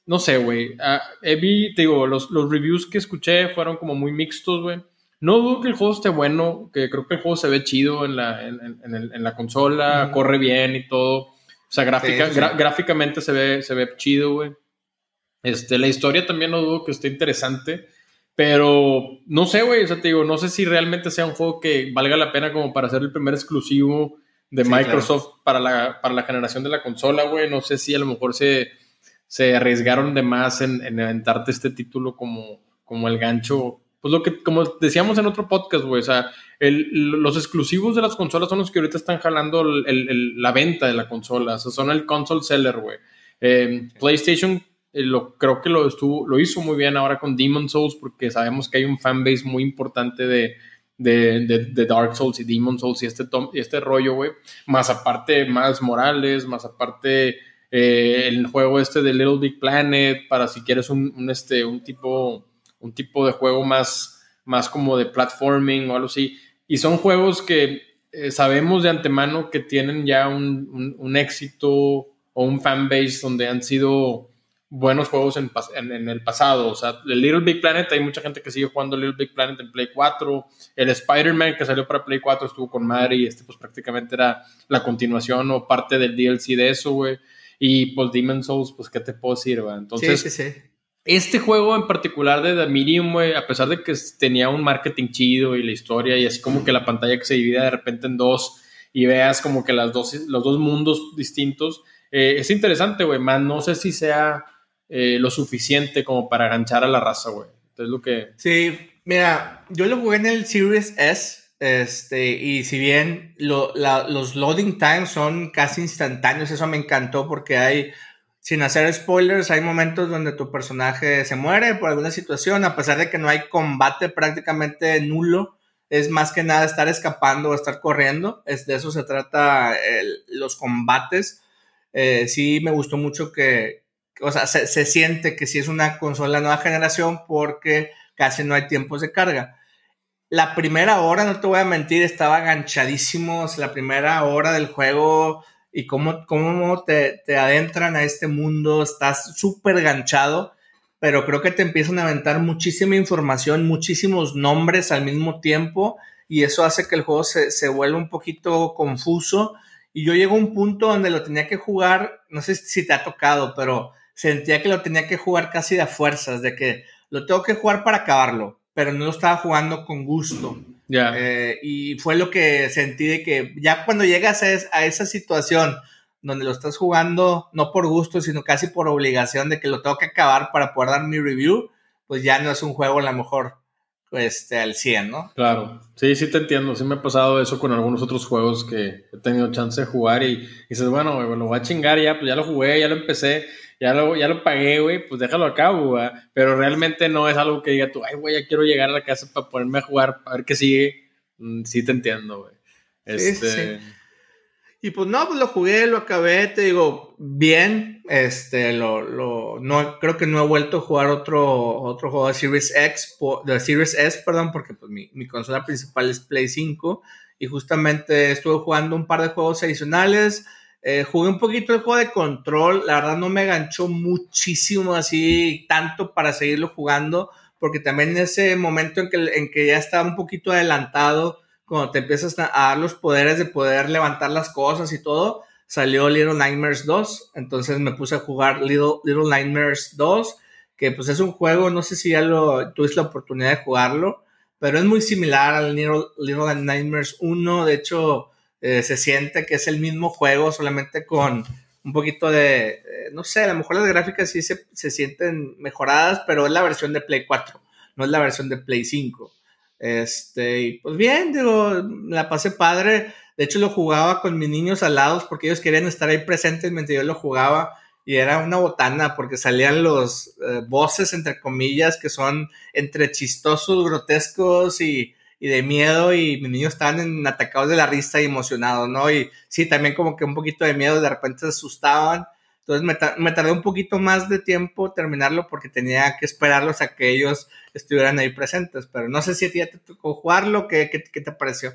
no sé, güey. Uh, te digo, los, los, reviews que escuché fueron como muy mixtos, güey. No dudo que el juego esté bueno, que creo que el juego se ve chido en la, en, en, la consola, corre bien y todo. O sea, gráfica, gráficamente se ve, se ve chido, güey. Este, la historia también no dudo que esté interesante. Pero no sé, güey, o sea, te digo, no sé si realmente sea un juego que valga la pena como para ser el primer exclusivo de Microsoft para, la, para la generación de la consola, güey. No sé si a lo mejor se, se arriesgaron de más en, en aventarte este título como, como el gancho. Pues lo que, como decíamos en otro podcast, güey, o sea, el, los exclusivos de las consolas son los que ahorita están jalando el, la venta de la consola, o sea, son el console seller, güey. Eh, PlayStation eh, lo, creo que lo, estuvo, lo hizo muy bien ahora con Demon Souls porque sabemos que hay un fanbase muy importante de, de, Dark Souls y Demon Souls y este, y este rollo, güey. Más aparte, más Morales, más aparte eh, el juego este de Little Big Planet, para si quieres un, este, un, tipo, un tipo de juego más, más como de platforming o algo así. Y son juegos que eh, sabemos de antemano que tienen ya un, un éxito o un fanbase donde han sido buenos juegos en, en, el pasado. O sea, el Little Big Planet, hay mucha gente que sigue jugando Little Big Planet en Play 4. El Spider-Man que salió para Play 4 estuvo con madre y este pues prácticamente era la continuación o parte del DLC de eso, güey. Y pues Demon's Souls, pues qué te puedo decir, güey. Entonces, sí, sí, sí. Este juego en particular de The Medium, güey, a pesar de que tenía un marketing chido y la historia y así como que la pantalla que se divide de repente en dos y veas como que las dos, los dos mundos distintos, eh, es interesante, güey, man, no sé si sea eh, lo suficiente como para aganchar a la raza, güey. Entonces lo que... Sí, mira, yo lo jugué en el Series S, este, y si bien los loading times son casi instantáneos, eso me encantó porque hay, sin hacer spoilers, hay momentos donde tu personaje se muere por alguna situación, a pesar de que no hay combate prácticamente nulo, es más que nada estar escapando o estar corriendo, es, de eso se trata los combates. Eh, sí me gustó mucho que, o sea, se, siente que si es una consola nueva generación porque casi no hay tiempos de carga. La primera hora, no te voy a mentir, estaba aganchadísimo. la primera hora del juego y cómo, cómo te, te adentran a este mundo, estás súper ganchado, pero creo que te empiezan a aventar muchísima información, muchísimos nombres al mismo tiempo y eso hace que el juego se, se vuelva un poquito confuso. Y yo llego a un punto donde lo tenía que jugar, no sé si te ha tocado, pero sentía que lo tenía que jugar casi de fuerzas, de que lo tengo que jugar para acabarlo, pero no lo estaba jugando con gusto. Ya. Eh, y fue lo que sentí de que ya cuando llegas a, esa situación donde lo estás jugando no por gusto, sino casi por obligación de que lo tengo que acabar para poder dar mi review, pues ya no es un juego a lo mejor este, al 100, ¿no? Claro, sí, sí te entiendo, sí me ha pasado eso con algunos otros juegos que he tenido chance de jugar y, dices, bueno, lo voy a chingar ya, pues ya lo jugué, ya lo empecé ya lo, ya lo pagué, güey, pues déjalo a cabo, güey. Pero realmente no es algo que diga tú, ay, güey, ya quiero llegar a la casa para ponerme a jugar, a ver qué sigue. Mm, sí te entiendo, güey. Este... Y pues no, pues lo jugué, lo acabé, te digo, bien. Este, lo, lo, no, creo que no he vuelto a jugar otro, otro juego de Series X, de Series S, perdón, porque pues mi, mi consola principal es Play 5. Y justamente estuve jugando un par de juegos adicionales. Eh, jugué un poquito el juego de control, la verdad no me ganchó muchísimo así, tanto para seguirlo jugando, porque también en ese momento en que, en que ya estaba un poquito adelantado, cuando te empiezas a dar los poderes de poder levantar las cosas y todo, salió Little Nightmares 2, entonces me puse a jugar Little, Little Nightmares 2, que pues es un juego, no sé si ya lo tuviste la oportunidad de jugarlo, pero es muy similar al Little, Little Nightmares 1, de hecho eh, se siente que es el mismo juego, solamente con un poquito de, eh, no sé, a lo mejor las gráficas sí se, se, sienten mejoradas, pero es la versión de Play 4, no es la versión de Play 5. Este, y pues bien, digo, la pasé padre. De hecho, lo jugaba con mis niños al lado porque ellos querían estar ahí presentes mientras yo lo jugaba. y era una botana porque salían los eh, voces, entre comillas, que son entre chistosos, grotescos y, de miedo y mis niños estaban atacados de la risa y emocionados, ¿no? Y sí, también como que un poquito de miedo, de repente se asustaban. Entonces me, tardé un poquito más de tiempo terminarlo porque tenía que esperarlos a que ellos estuvieran ahí presentes, pero no sé si a ti ya te tocó jugarlo, ¿qué, qué, qué te pareció?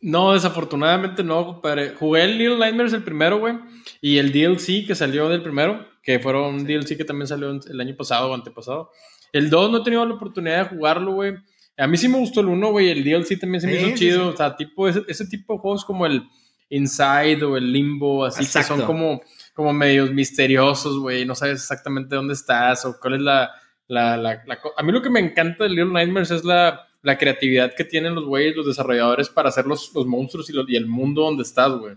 No, desafortunadamente no, compadre. Jugué el Little Nightmares el primero, güey. Y el DLC que salió del primero, que fueron un DLC que también salió el año pasado o antepasado. El 2 no he tenido la oportunidad de jugarlo, güey. A mí sí me gustó el 1, güey. El DLC también se me hizo chido. O sea, tipo, ese, ese, tipo de juegos como el Inside o el Limbo, así que son como, como medios misteriosos, güey. No sabes exactamente dónde estás o cuál es la, la, la, la... A mí lo que me encanta de Little Nightmares es la la creatividad que tienen los güeyes, los desarrolladores para hacer los, monstruos y, el mundo donde estás, güey.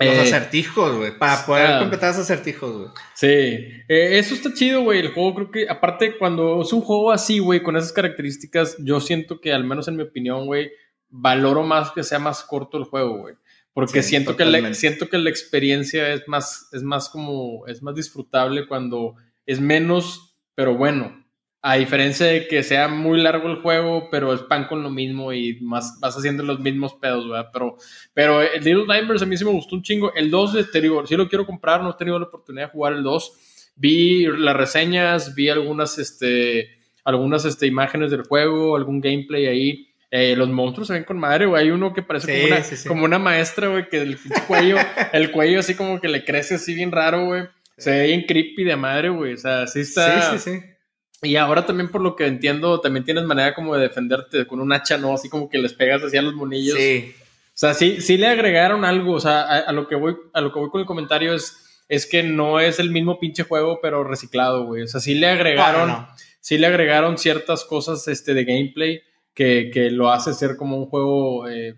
Los eh, acertijos, güey, para poder completar esos acertijos, güey. Sí, eh, eso está chido, güey. El juego creo que, aparte, cuando es un juego así, güey, con esas características, yo siento que, al menos en mi opinión, güey, valoro más que sea más corto el juego, güey. Porque siento, que la, siento que la experiencia es más, es más como, es más disfrutable cuando es menos, pero bueno. A diferencia de que sea muy largo el juego, pero es pan con lo mismo y más vas haciendo los mismos pedos, ¿verdad? Pero, pero el Little Nightmares a mí sí me gustó un chingo. El 2, te digo, sí lo quiero comprar, no he tenido la oportunidad de jugar el 2. Vi las reseñas, vi algunas, este, algunas este, imágenes del juego, algún gameplay ahí. Eh, los monstruos se ven con madre, güey. Hay uno que parece como, una, como una maestra, güey, que el cuello, *laughs* el cuello así como que le crece así bien raro, güey. Se ve bien creepy de madre, güey. O sea, sí está. Sí, sí, sí y ahora también por lo que entiendo, también tienes manera como de defenderte con un hacha, ¿no? Así como que les pegas así a los monillos. Sí. O sea, sí, sí le agregaron algo. O sea, a, lo que voy, a lo que voy con el comentario es, es que no es el mismo pinche juego, pero reciclado, güey. O sea, sí le agregaron, sí le agregaron ciertas cosas este, de gameplay que, que lo hace ser como un juego eh,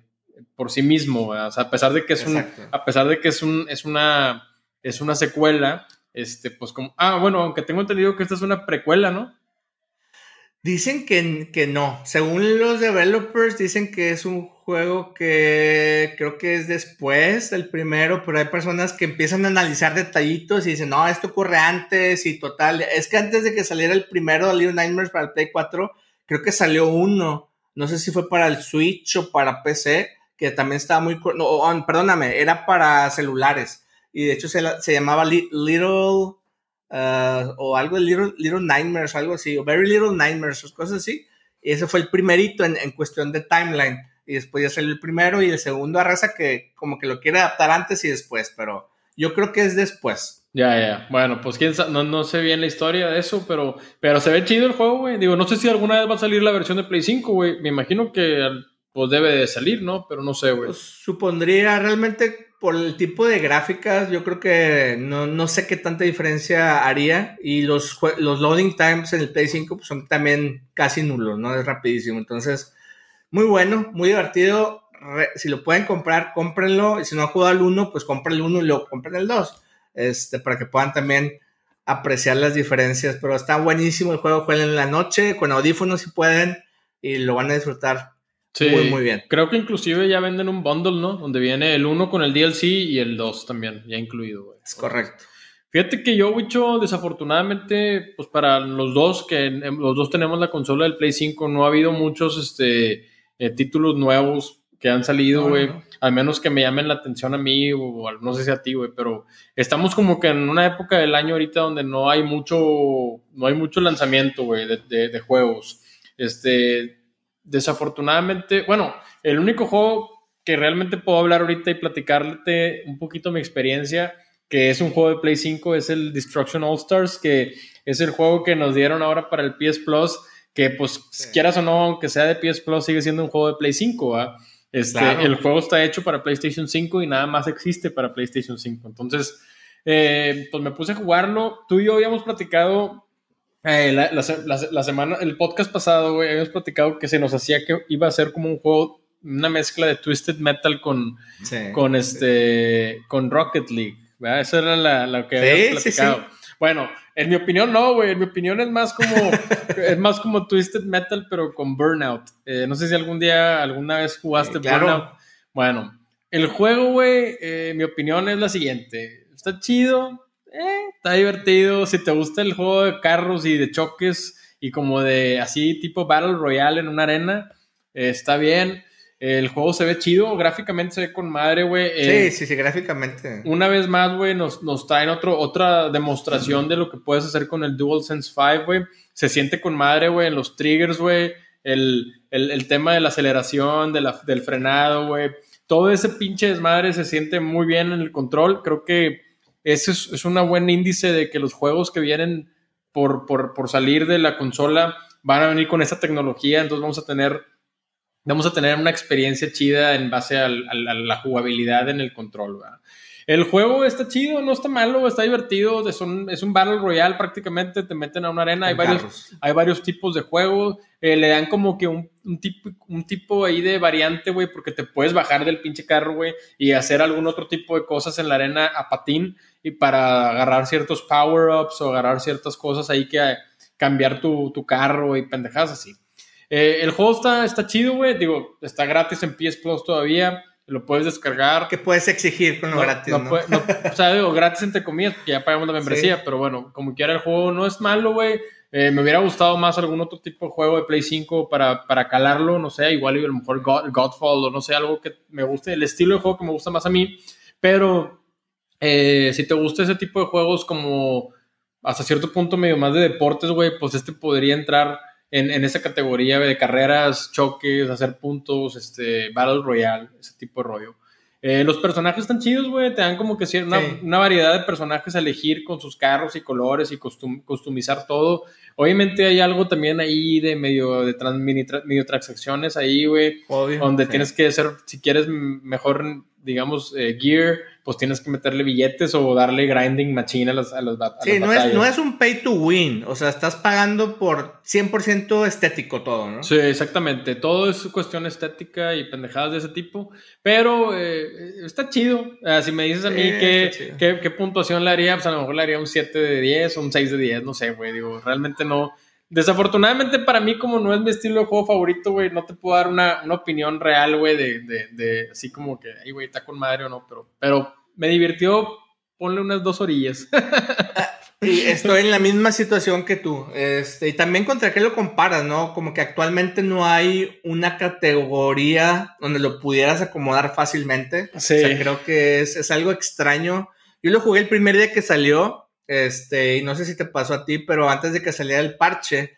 por sí mismo. O sea, a pesar de que es un, a pesar de que es un, es una, es una secuela este, pues como, ah, bueno, aunque tengo entendido que esta es una precuela, ¿no? Dicen que, que no. Según los developers, dicen que es un juego que creo que es después del primero, pero hay personas que empiezan a analizar detallitos y dicen, no, esto ocurre antes y total. Es que antes de que saliera el primero, Little Nightmares para el Play 4, creo que salió uno. No sé si fue para el Switch o para PC, que también estaba muy. No, perdóname, era para celulares y de hecho se, se llamaba Little uh, o algo de Little, Little Nightmares, algo así, o Very Little Nightmares, cosas así. Y ese fue el primerito en, en, cuestión de timeline. Y después ya salió el primero y el segundo arrasa que como que lo quiere adaptar antes y después, pero yo creo que es después. Ya, ya. Bueno, pues quién sabe, no, no, sé bien la historia de eso, pero, pero se ve chido el juego, güey. Digo, no sé si alguna vez va a salir la versión de Play 5, güey. Me imagino que pues debe de salir, ¿no? Pero no sé, güey. Pues supondría realmente por el tipo de gráficas, yo creo que no, sé qué tanta diferencia haría. Y los, los loading times en el Play 5 pues, son también casi nulos, ¿no? Es rapidísimo. Entonces, muy bueno, muy divertido. si lo pueden comprar, cómprenlo. Y si no han jugado al 1, pues compren el 1 y luego compren el 2. Este, para que puedan también apreciar las diferencias. Pero está buenísimo el juego. Jueguen en la noche, con audífonos si pueden. Y lo van a disfrutar Sí, muy, muy bien. Creo que inclusive ya venden un bundle, ¿no? Donde viene el 1 con el DLC y el 2 también, ya incluido, güey. Es correcto. Fíjate que yo, Wicho, desafortunadamente, pues para los dos, que los dos tenemos la consola del Play 5, no ha habido muchos este, eh, títulos nuevos que han salido, güey. Al menos que me llamen la atención a mí o no sé si a ti, güey. Pero estamos como que en una época del año ahorita donde no hay mucho, no hay mucho lanzamiento, güey, de, de juegos. Este, desafortunadamente, bueno, el único juego que realmente puedo hablar ahorita y platicarte un poquito mi experiencia, que es un juego de Play 5, es el Destruction All Stars, que es el juego que nos dieron ahora para el PS Plus, que pues quieras o no, aunque sea de PS Plus, sigue siendo un juego de Play 5, Este, El juego está hecho para PlayStation 5 y nada más existe para PlayStation 5. Entonces, eh, pues me puse a jugarlo. Tú y yo habíamos platicado eh, la, semana, el podcast pasado, güey, habíamos platicado que se nos hacía que iba a ser como un juego, una mezcla de Twisted Metal con, con este, con Rocket League, ¿verdad? Eso era la, lo que habíamos platicado. Bueno, en mi opinión no, güey, en mi opinión es más como, *laughs* es más como Twisted Metal, pero con Burnout. Eh, no sé si algún día, alguna vez jugaste Burnout. Bueno, el juego, güey, eh, mi opinión es la siguiente. Está chido, eh, está divertido. Si te gusta el juego de carros y de choques y como de así tipo Battle Royale en una arena, eh, está bien. El juego se ve chido, gráficamente se ve con madre, güey. sí, sí, sí, gráficamente. Una vez más, güey, nos, nos traen otro, otra demostración de lo que puedes hacer con el DualSense 5, güey. Se siente con madre, güey, en los triggers, güey. El, tema de la aceleración, de la, del frenado, güey. Todo ese pinche desmadre se siente muy bien en el control. Creo que ese es, es un buen índice de que los juegos que vienen por, por, por salir de la consola van a venir con esa tecnología. Entonces vamos a tener vamos a tener una experiencia chida en base a, la jugabilidad en el control. El juego está chido, no está malo, está divertido, es un, es un Battle Royale prácticamente, te meten a una arena, hay varios, hay varios, tipos de juegos, eh, le dan como que un, tipo, un tipo ahí de variante, güey, porque te puedes bajar del pinche carro, güey, y hacer algún otro tipo de cosas en la arena a patín y para agarrar ciertos power-ups o agarrar ciertas cosas ahí que cambiar tu, tu carro y pendejadas así. Eh, el juego está, está chido, güey. Digo, está gratis en PS Plus todavía. Lo puedes descargar. ¿Qué puedes exigir con lo gratis? No, o *laughs* sea, digo, gratis entre comillas, porque ya pagamos la membresía. Pero bueno, como quiera, el juego no es malo, güey. Eh, me hubiera gustado más algún otro tipo de juego de Play 5 para, para calarlo, no sé, igual a lo mejor God, Godfall o no sé, algo que me guste, el estilo de juego que me gusta más a mí. Pero eh, si te gusta ese tipo de juegos como hasta cierto punto medio más de deportes, güey, pues este podría entrar en, esa categoría de carreras, choques, hacer puntos, este, Battle Royale, ese tipo de rollo. Eh, los personajes están chidos, güey. Te dan como que una, una, variedad de personajes a elegir con sus carros y colores y costum, customizar todo. Obviamente hay algo también ahí de medio de trans, mini, transacciones ahí, güey. Donde tienes que hacer, si quieres mejor digamos, eh, gear, pues tienes que meterle billetes o darle grinding machine a los, a los Sí, no es, no es un pay to win, o sea, estás pagando por 100% estético todo, ¿no? Sí, exactamente, todo es cuestión estética y pendejadas de ese tipo, pero eh, está chido. Ah, si me dices a mí qué, qué, puntuación le haría, pues a lo mejor le haría un 7 de 10 o un 6 de 10, no sé, güey, digo, realmente no Desafortunadamente para mí, como no es mi estilo de juego favorito, güey, no te puedo dar una, opinión real, güey, de, de, de, así como que, ay, güey, está con madre o no, pero, pero me divirtió, ponle unas dos orillas. *laughs* y estoy en la misma situación que tú. Este, y también contra qué lo comparas, ¿no? Como que actualmente no hay una categoría donde lo pudieras acomodar fácilmente. Sí. O sea, creo que es, es algo extraño. Yo lo jugué el primer día que salió este, y no sé si te pasó a ti, pero antes de que saliera el parche,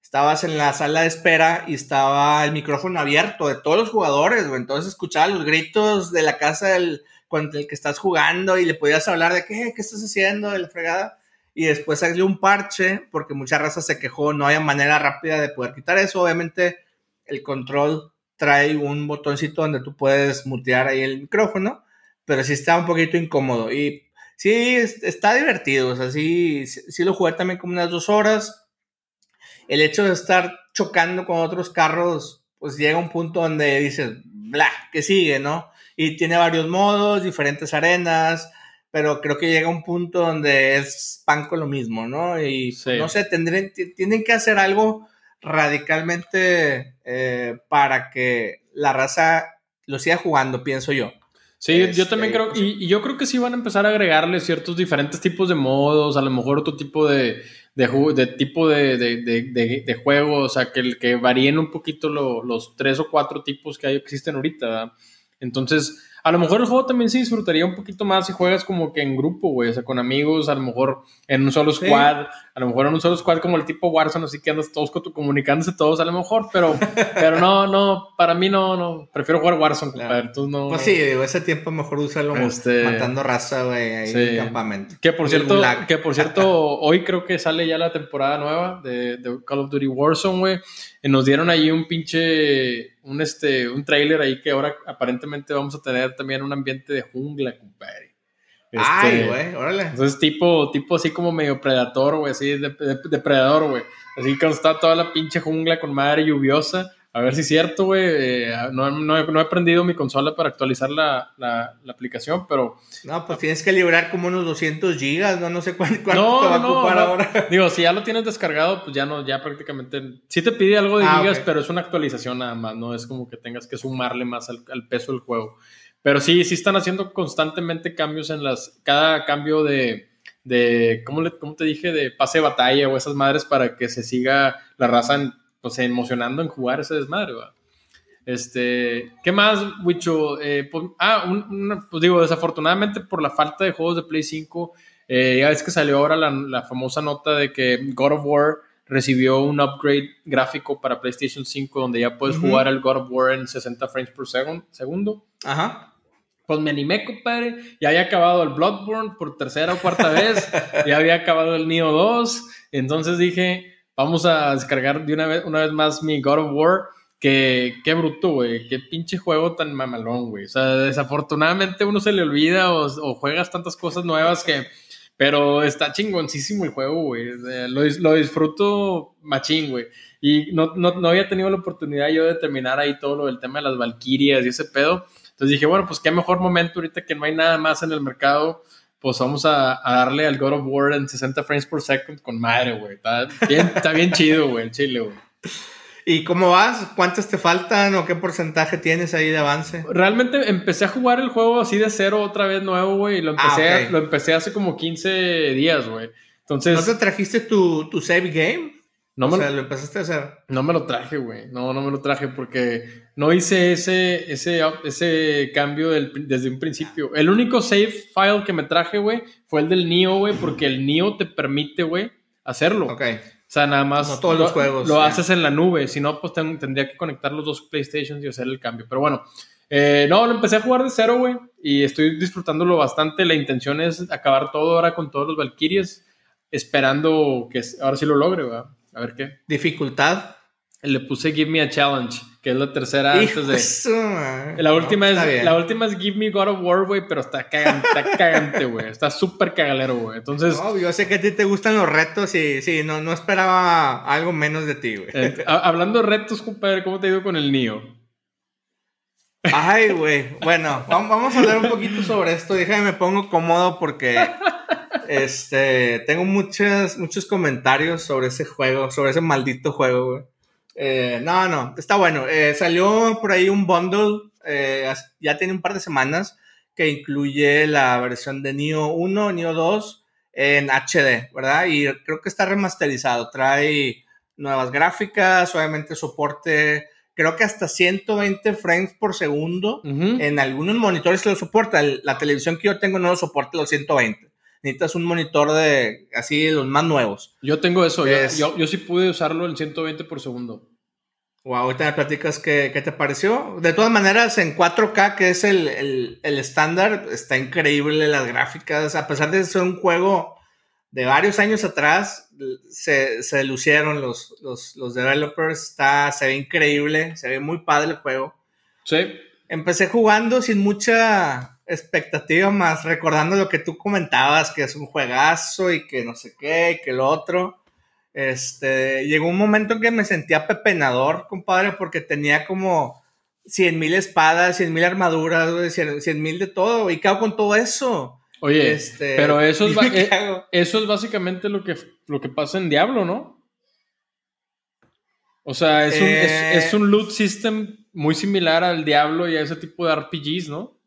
estabas en la sala de espera y estaba el micrófono abierto de todos los jugadores, güey. Entonces escuchaba los gritos de la casa del, con el que estás jugando y le podías hablar de qué, qué estás haciendo, de la fregada. Y después salió un parche porque mucha raza se quejó, no hay manera rápida de poder quitar eso. Obviamente el control trae un botoncito donde tú puedes mutear ahí el micrófono, pero sí está un poquito incómodo. Y sí, está divertido. O sea, sí, sí lo jugué también como unas dos horas. El hecho de estar chocando con otros carros, pues llega a un punto donde dices, bla, que sigue, ¿no? Y tiene varios modos, diferentes arenas, pero creo que llega a un punto donde es pan con lo mismo, ¿no? Y no sé, tendrán, tienen que hacer algo radicalmente eh, para que la raza lo siga jugando, pienso yo. Sí, yo también creo, pues y, yo creo que sí van a empezar a agregarle ciertos diferentes tipos de modos, a lo mejor otro tipo de, de, de tipo de, de, de, juego, o sea, que, que varíen un poquito los tres o cuatro tipos que hay, existen ahorita. Entonces, a lo mejor el juego también se disfrutaría un poquito más si juegas como que en grupo, güey, o sea, con amigos, a lo mejor en un solo squad, a lo mejor en un solo squad como el tipo Warzone, así que andas todos comunicándose todos a lo mejor, pero, *laughs* pero no, no, para mí no, no, prefiero jugar Warzone, compadre, no. Pues sí, digo, ese tiempo mejor úsalo este, matando raza, güey, ahí en el campamento. Que por cierto, que por cierto, *laughs* hoy creo que sale ya la temporada nueva de, de Call of Duty Warzone, güey, nos dieron ahí un pinche, un, este, un trailer ahí que ahora aparentemente vamos a tener también un ambiente de jungla, compadre. Ay, este, güey, órale. Entonces, tipo, tipo así como medio predator, güey, así, de, depredador, güey. Así que está toda la pinche jungla con madre lluviosa. A ver si es cierto, güey. Eh, no, no, no, he prendido mi consola para actualizar la, la, la, aplicación, pero. No, pues tienes que librar como unos 200 gigas, no, no sé cuánto, cuánto te va a ocupar ahora. *laughs* Digo, si ya lo tienes descargado, pues ya no, ya prácticamente. Sí te pide algo de ah, gigas, pero es una actualización nada más, no es como que tengas que sumarle más al, al, peso del juego. Pero sí, sí están haciendo constantemente cambios en las. Cada cambio de de ¿cómo, le, ¿cómo te dije? De pase de batalla o esas madres para que se siga la raza pues, emocionando en jugar ese desmadre. Este, ¿qué más, Wicho? Eh, pues, ah, pues digo, desafortunadamente por la falta de juegos de Play 5, eh, ya ves que salió ahora la, la, famosa nota de que God of War recibió un upgrade gráfico para PlayStation 5 donde ya puedes jugar el God of War en 60 frames por segundo. Ajá. Pues me animé, compadre. Ya había acabado el Bloodborne por tercera o cuarta vez. *laughs* ya había acabado el Neo 2. Entonces dije, vamos a descargar de una vez, una vez más mi God of War. Que, qué bruto, güey. Qué pinche juego tan mamalón, güey. O sea, desafortunadamente uno se le olvida o, o juegas tantas cosas nuevas que pero está chingoncísimo el juego, güey. Lo, lo, disfruto machín, güey. Y no, no, no, había tenido la oportunidad yo de terminar ahí todo lo del tema de las Valkyrias y ese pedo. Entonces dije, bueno, pues qué mejor momento ahorita que no hay nada más en el mercado. Pues vamos a, darle al God of War en 60 frames por second con madre, güey. Está bien, está bien chido, güey, el chile, güey. ¿Y cómo vas? ¿Cuántas te faltan o qué porcentaje tienes ahí de avance? Realmente empecé a jugar el juego así de cero otra vez nuevo, güey. Y lo ah, empecé, lo empecé hace como 15 días, güey. Entonces. ¿No te trajiste tu, tu save game? No o me sea, lo, empezaste a hacer. No me lo traje, güey. No, no me lo traje porque no hice ese, ese, ese cambio desde un principio. El único save file que me traje, güey, fue el del Neo, güey, porque el Neo te permite, güey, hacerlo. Ok. O sea, nada más no todos lo, los juegos, lo haces en la nube. Si no, pues tendría que conectar los dos PlayStations y hacer el cambio. Pero bueno, eh, no, lo empecé a jugar de cero, güey. Y estoy disfrutándolo bastante. La intención es acabar todo ahora con todos los Valkyries. Esperando que ahora sí lo logre, güey. A ver qué. ¿Dificultad? Le puse Give Me a Challenge que es la tercera antes de. la, última es, la última es Give Me God of War, güey, pero está cagante, está cagante, güey. Está súper cagalero, güey. Entonces. No, yo sé que a ti te gustan los retos y sí, no, no esperaba algo menos de ti, güey. Eh, hablando de retos, compadre, ¿cómo te digo con el Nio? Ay, güey. Bueno, vamos a hablar un poquito sobre esto. Déjame me pongo cómodo porque este tengo muchos, muchos comentarios sobre ese juego, sobre ese maldito juego, güey. Eh, no, no, está bueno. Eh, salió por ahí un bundle, eh, ya tiene un par de semanas, que incluye la versión de Neo 1, Neo 2 en HD, ¿verdad? Y creo que está remasterizado. Trae nuevas gráficas, obviamente soporte, creo que hasta 120 frames por segundo. En algunos monitores lo soporta. La televisión que yo tengo no lo soporta los 120 necesitas un monitor de así los más nuevos. Yo tengo eso, yo, yo, sí pude usarlo en 120 por segundo. Wow, ahorita me platicas qué, qué, te pareció. De todas maneras, en 4K, que es el estándar, está increíble las gráficas. A pesar de ser un juego de varios años atrás, se, se lucieron los, los, los, developers. Está, se ve increíble, se ve muy padre el juego. Sí. Empecé jugando sin mucha expectativa más, recordando lo que tú comentabas, que es un juegazo y que no sé qué, y que lo otro. Este, llegó un momento en que me sentía pepenador, compadre, porque tenía como 100 mil espadas, 100 mil armaduras, 100 mil de todo. ¿Y qué hago con todo eso? Oye, este, pero eso es, *laughs* eh, eso es básicamente lo que, lo que pasa en Diablo, ¿no? O sea, es un, es, eh. un loot system muy similar al Diablo y a ese tipo de RPGs, ¿no?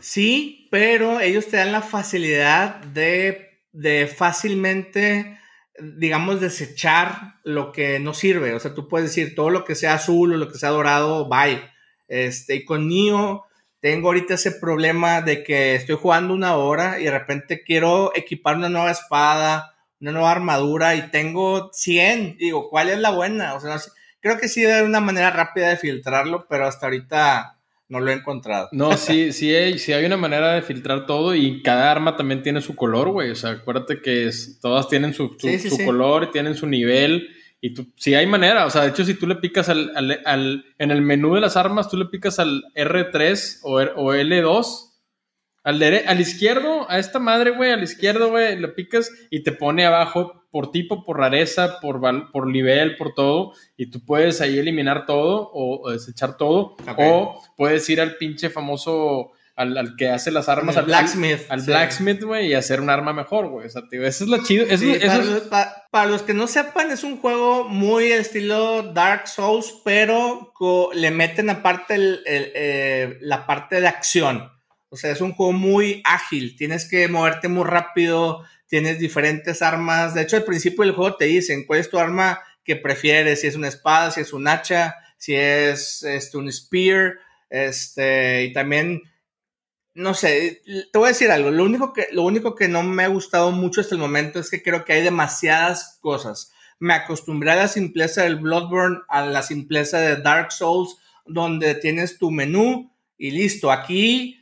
Sí, pero ellos te dan la facilidad de, de fácilmente digamos, desechar lo que no sirve. O sea, tú puedes decir todo lo que sea azul o lo que sea dorado, bye. Este, y con Nio tengo ahorita ese problema de que estoy jugando una hora y de repente quiero equipar una nueva espada, una nueva armadura y tengo 100. Digo, ¿cuál es la buena? O sea, creo que sí haber una manera rápida de filtrarlo, pero hasta ahorita no lo he encontrado. No, sí, sí hay, sí hay una manera de filtrar todo y cada arma también tiene su color, güey. O sea, acuérdate que todas tienen su, su, color, tienen su nivel. Y tú, sí hay manera, o sea, de hecho, si tú le picas al, al, en el menú de las armas, tú le picas al R3 o, o L2 al, al izquierdo, a esta madre, güey, al izquierdo, güey, le picas y te pone abajo por tipo, por rareza, por, por nivel, por todo. Y tú puedes ahí eliminar todo o, desechar todo. O puedes ir al pinche famoso, al, que hace las armas. al blacksmith. Al, blacksmith, güey, y hacer un arma mejor, güey. O sea, tío, eso es lo chido. para, los que no sepan, es un juego muy estilo Dark Souls, pero le meten aparte el, eh, la parte de acción. O sea, es un juego muy ágil, tienes que moverte muy rápido, tienes diferentes armas. De hecho, al principio del juego te dicen cuál es tu arma que prefieres, si es una espada, si es un hacha, si es este, un spear, este, y también, no sé, te voy a decir algo, lo único, que, lo único que no me ha gustado mucho hasta el momento es que creo que hay demasiadas cosas. Me acostumbré a la simpleza del Bloodborne, a la simpleza de Dark Souls, donde tienes tu menú y listo. Aquí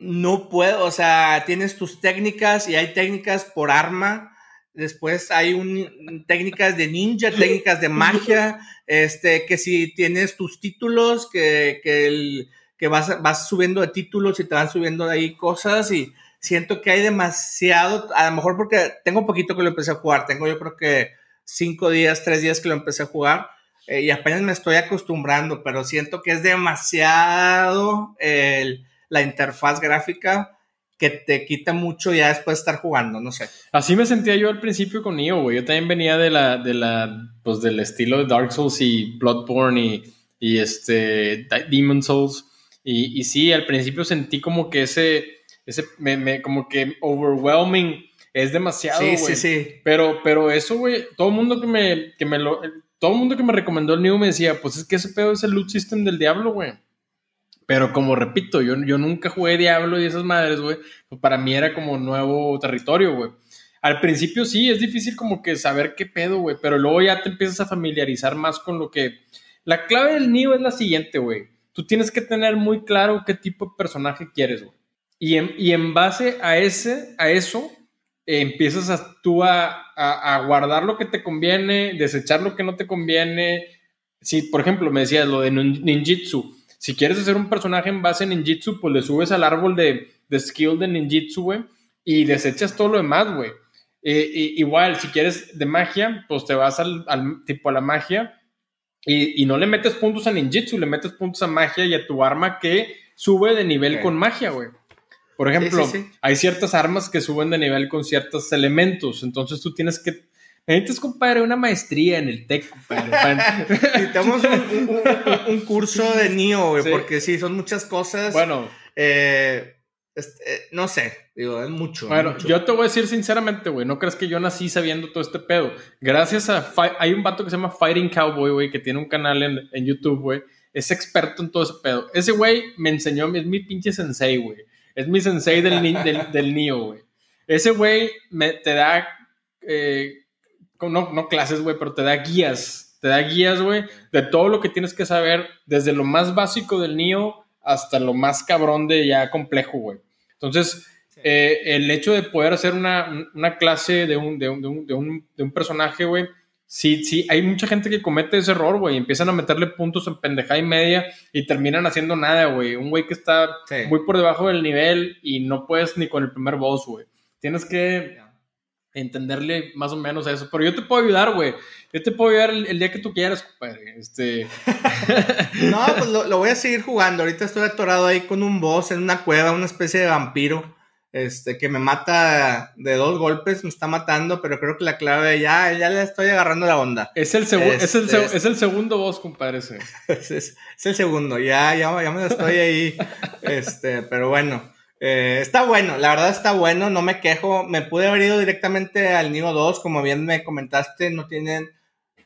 no puedo, o sea, tienes tus técnicas y hay técnicas por arma. Después hay un, técnicas de ninja, técnicas de magia, este, que si tienes tus títulos, que, que, vas, vas subiendo de títulos y te van subiendo de ahí cosas y siento que hay demasiado, a lo mejor porque tengo poquito que lo empecé a jugar, tengo yo creo que cinco días, tres días que lo empecé a jugar eh, y apenas me estoy acostumbrando, pero siento que es demasiado el, la interfaz gráfica que te quita mucho ya después de estar jugando, no sé. Así me sentía yo al principio con Neo, güey. Yo también venía de la, de la, pues del estilo de Dark Souls y Bloodborne y, y este, Demon Souls. Y, y, sí, al principio sentí como que ese, ese, me, me, como que overwhelming es demasiado, güey. Sí, sí, sí. Pero, pero eso, güey, todo el mundo que me, que me lo, todo el mundo que me recomendó el Neo me decía, pues es que ese pedo es el loot system del diablo, güey. Pero como repito, yo, yo nunca jugué Diablo y esas madres, güey. Pues para mí era como nuevo territorio, güey. Al principio sí, es difícil como que saber qué pedo, güey. Pero luego ya te empiezas a familiarizar más con lo que... La clave del Neo es la siguiente, güey. Tú tienes que tener muy claro qué tipo de personaje quieres, güey. Y en, y en base a, ese, a eso, eh, empiezas a, tú a, a, a, guardar lo que te conviene, desechar lo que no te conviene. Si, por ejemplo, me decías lo de ninjitsu si quieres hacer un personaje en base en ninjitsu, pues le subes al árbol de, de skill de ninjitsu, güey, y desechas todo lo demás, güey. Eh, igual, si quieres de magia, pues te vas al, tipo a la magia y, y, no le metes puntos a ninjitsu, le metes puntos a magia y a tu arma que sube de nivel con magia, güey. Por ejemplo, hay ciertas armas que suben de nivel con ciertos elementos, entonces tú tienes que Necesitas, compadre, una maestría en el TEC, compadre. *laughs* Necesitamos un, curso de NIO, güey, porque sí, son muchas cosas. Bueno. Eh, este, no sé, digo, es mucho. Bueno, yo te voy a decir sinceramente, güey, no crees que yo nací sabiendo todo este pedo. Gracias a. Hay un vato que se llama Fighting Cowboy, güey, que tiene un canal en, en YouTube, güey. Es experto en todo ese pedo. Ese güey me enseñó, es mi pinche sensei, güey. Es mi sensei del, del, del NIO, güey. Ese güey te da. Eh, no, no clases, güey, pero te da guías, te da guías, güey, de todo lo que tienes que saber, desde lo más básico del NIO hasta lo más cabrón de ya complejo, güey. Entonces, eh, el hecho de poder hacer una, una clase de un, de un, de un, de un, de un personaje, güey, sí, sí, hay mucha gente que comete ese error, güey, empiezan a meterle puntos en pendejada y media y terminan haciendo nada, güey. Un güey que está muy por debajo del nivel y no puedes ni con el primer boss, güey. Tienes que entenderle más o menos a eso. Pero yo te puedo ayudar, güey. Yo te puedo ayudar el, día que tú quieras, compadre. Este... *laughs* no, pues lo, voy a seguir jugando. Ahorita estoy atorado ahí con un boss en una cueva, una especie de vampiro. Este, que me mata de dos golpes, me está matando, pero creo que la clave ya, ya le estoy agarrando la onda. Es el, es, el este, es el segundo boss, compadre. *laughs* Es, es, el segundo, ya, ya, ya me estoy ahí. *laughs* este, pero bueno. Eh, está bueno, la verdad está bueno, no me quejo. Me pude haber ido directamente al Neo 2, como bien me comentaste, no tienen.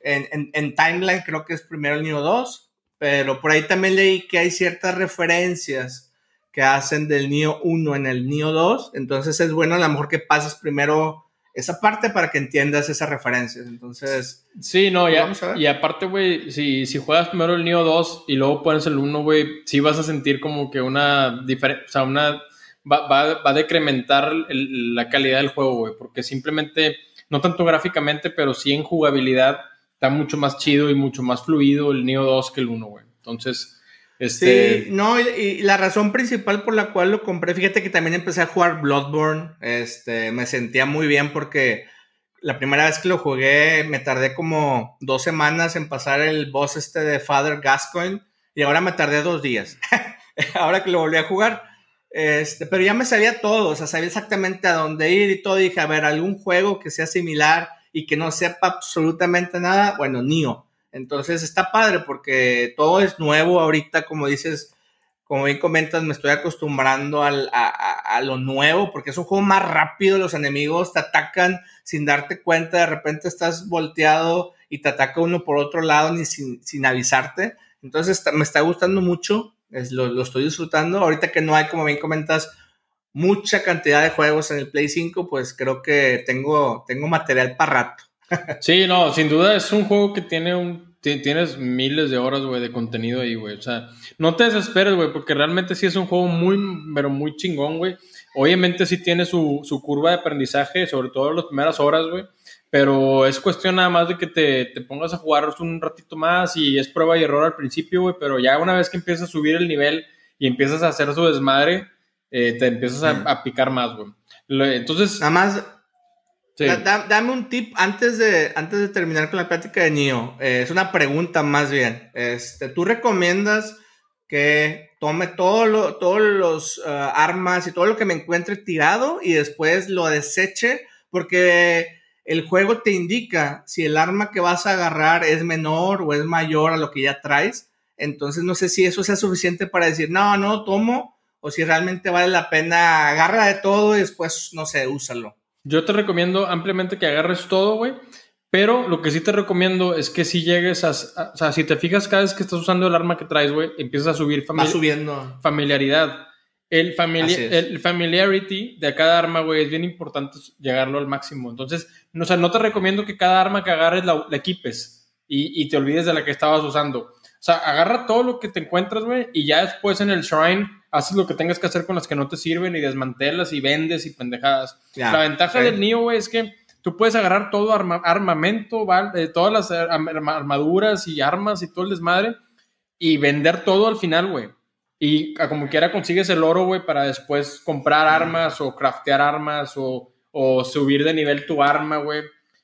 En, en, timeline creo que es primero el Neo 2, pero por ahí también leí que hay ciertas referencias que hacen del Neo 1 en el Neo 2, entonces es bueno a lo mejor que pases primero esa parte para que entiendas esas referencias. Entonces. Sí, no, ya. Y aparte, güey, si, si juegas primero el Neo 2 y luego pones el 1, güey, sí vas a sentir como que una diferencia, o sea, una va, va, va a decrementar la calidad del juego, güey, porque simplemente, no tanto gráficamente, pero sí en jugabilidad, está mucho más chido y mucho más fluido el Neo 2 que el 1, güey. Entonces, este... Sí, no, y, la razón principal por la cual lo compré, fíjate que también empecé a jugar Bloodborne, este, me sentía muy bien porque la primera vez que lo jugué me tardé como dos semanas en pasar el boss este de Father Gascoigne y ahora me tardé dos días. *laughs* ahora que lo volví a jugar, este, pero ya me sabía todo, o sea, sabía exactamente a dónde ir y todo. dije, a ver, algún juego que sea similar y que no sepa absolutamente nada, bueno, Nio. Entonces está padre porque todo es nuevo ahorita, como dices, como bien comentas, me estoy acostumbrando al, a, lo nuevo, porque es un juego más rápido, los enemigos te atacan sin darte cuenta, de repente estás volteado y te ataca uno por otro lado ni sin, sin avisarte. Entonces me está gustando mucho, es, lo, estoy disfrutando. Ahorita que no hay, como bien comentas, mucha cantidad de juegos en el Play 5, pues creo que tengo, tengo material para rato. *laughs* sí, no, sin duda es un juego que tiene un, tienes miles de horas, güey, de contenido ahí, güey. O sea, no te desesperes, güey, porque realmente sí es un juego muy, pero muy chingón, güey. Obviamente sí tiene su, su curva de aprendizaje, sobre todo en las primeras horas, güey. Pero es cuestión nada más de que te, te, pongas a jugar un ratito más y es prueba y error al principio, güey. Pero ya una vez que empiezas a subir el nivel y empiezas a hacer su desmadre, eh, te empiezas a, a, picar más, güey. Entonces. Nada más. Sí. Da, dame un tip antes de, antes de terminar con la plática de Nio. Eh, es una pregunta más bien. Este, ¿Tú recomiendas que tome todo lo, todos los uh, armas y todo lo que me encuentre tirado y después lo deseche? Porque el juego te indica si el arma que vas a agarrar es menor o es mayor a lo que ya traes. Entonces no sé si eso sea suficiente para decir, no, no, tomo o si realmente vale la pena, agarra de todo y después, no sé, úsalo. Yo te recomiendo ampliamente que agarres todo, güey. Pero lo que sí te recomiendo es que si llegues a, a, O sea, si te fijas cada vez que estás usando el arma que traes, güey, empiezas a subir subiendo. familiaridad. El, el familiarity de cada arma, güey, es bien importante llegarlo al máximo. Entonces, no, o sea, no te recomiendo que cada arma que agarres la, la equipes y, y, te olvides de la que estabas usando. O sea, agarra todo lo que te encuentras, güey, y ya después en el shrine haces lo que tengas que hacer con las que no te sirven y desmantelas y vendes y pendejadas. La ventaja del Nio, güey, es que tú puedes agarrar todo arma, armamento, ¿vale? todas las armaduras y armas y todo el desmadre y vender todo al final, güey. Y como quiera consigues el oro, güey, para después comprar armas o craftear armas o, o subir de nivel tu arma, güey.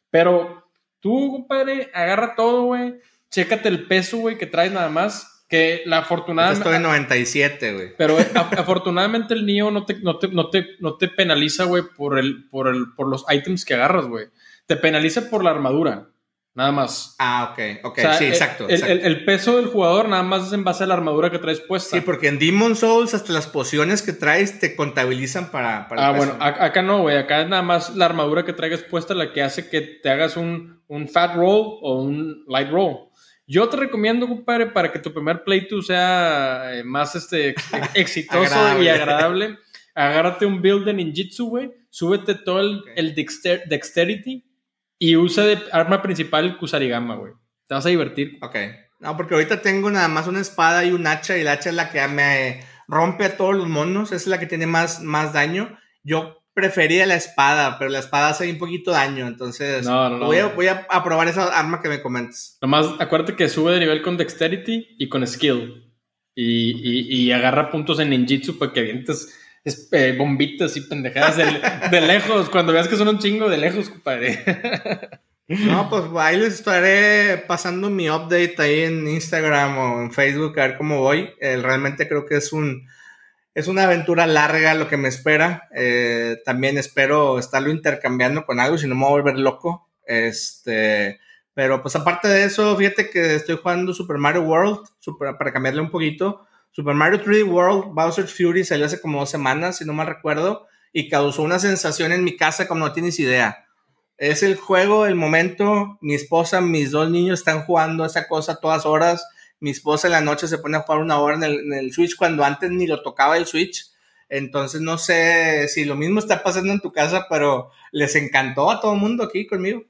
Pero tú, compadre, agarra todo, güey. Chécate el peso, güey, que traes nada más que la afortunadamente... Estoy en 97, güey. Pero *laughs* afortunadamente el Nio no te, no te, no te, no te penaliza, güey, por, el, por, el, por los items que agarras, güey. Te penaliza por la armadura, nada más. Ah, ok, ok, o sea, sí, exacto. El, exacto. El, el, peso del jugador nada más es en base a la armadura que traes puesta. Sí, porque en Demon Souls hasta las pociones que traes te contabilizan para... para ah, bueno, acá no, güey. Acá es nada más la armadura que traigas puesta la que hace que te hagas un, un fat roll o un light roll. Yo te recomiendo, compadre, para que tu primer playthrough sea eh, más este, *laughs* exitoso agradable. y agradable, *laughs* agárrate un build de ninjitsu, güey, súbete todo el, okay. el dexter dexterity y usa de arma principal el kusarigama, güey. Te vas a divertir. Ok. No, porque ahorita tengo nada más una espada y un hacha y el hacha es la que me rompe a todos los monos, es la que tiene más, más daño. Yo prefería la espada, pero la espada hace un poquito daño, entonces no, no, no, voy, a, voy, a, a, probar esa arma que me comentas. Nomás acuérdate que sube de nivel con dexterity y con skill. Y, y, y agarra puntos en ninjitsu para que avientes eh, bombitas y pendejadas de, lejos. Cuando veas que son un chingo de lejos, compadre. No, pues ahí les estaré pasando mi update ahí en Instagram o en Facebook a ver cómo voy. Eh, realmente creo que es un es una aventura larga lo que me espera. Eh, también espero estarlo intercambiando con algo, si no me voy a volver loco. Este, pero pues aparte de eso, fíjate que estoy jugando Super Mario World, para cambiarle un poquito. Super Mario 3D World, Bowser's Fury salió hace como dos semanas, si no mal recuerdo, y causó una sensación en mi casa como no tienes idea. Es el juego, el momento, mi esposa, mis dos niños están jugando esa cosa todas horas mi esposa en la noche se pone a jugar una hora en el, en el, Switch cuando antes ni lo tocaba el Switch. Entonces no sé si lo mismo está pasando en tu casa, pero les encantó a todo el mundo aquí conmigo.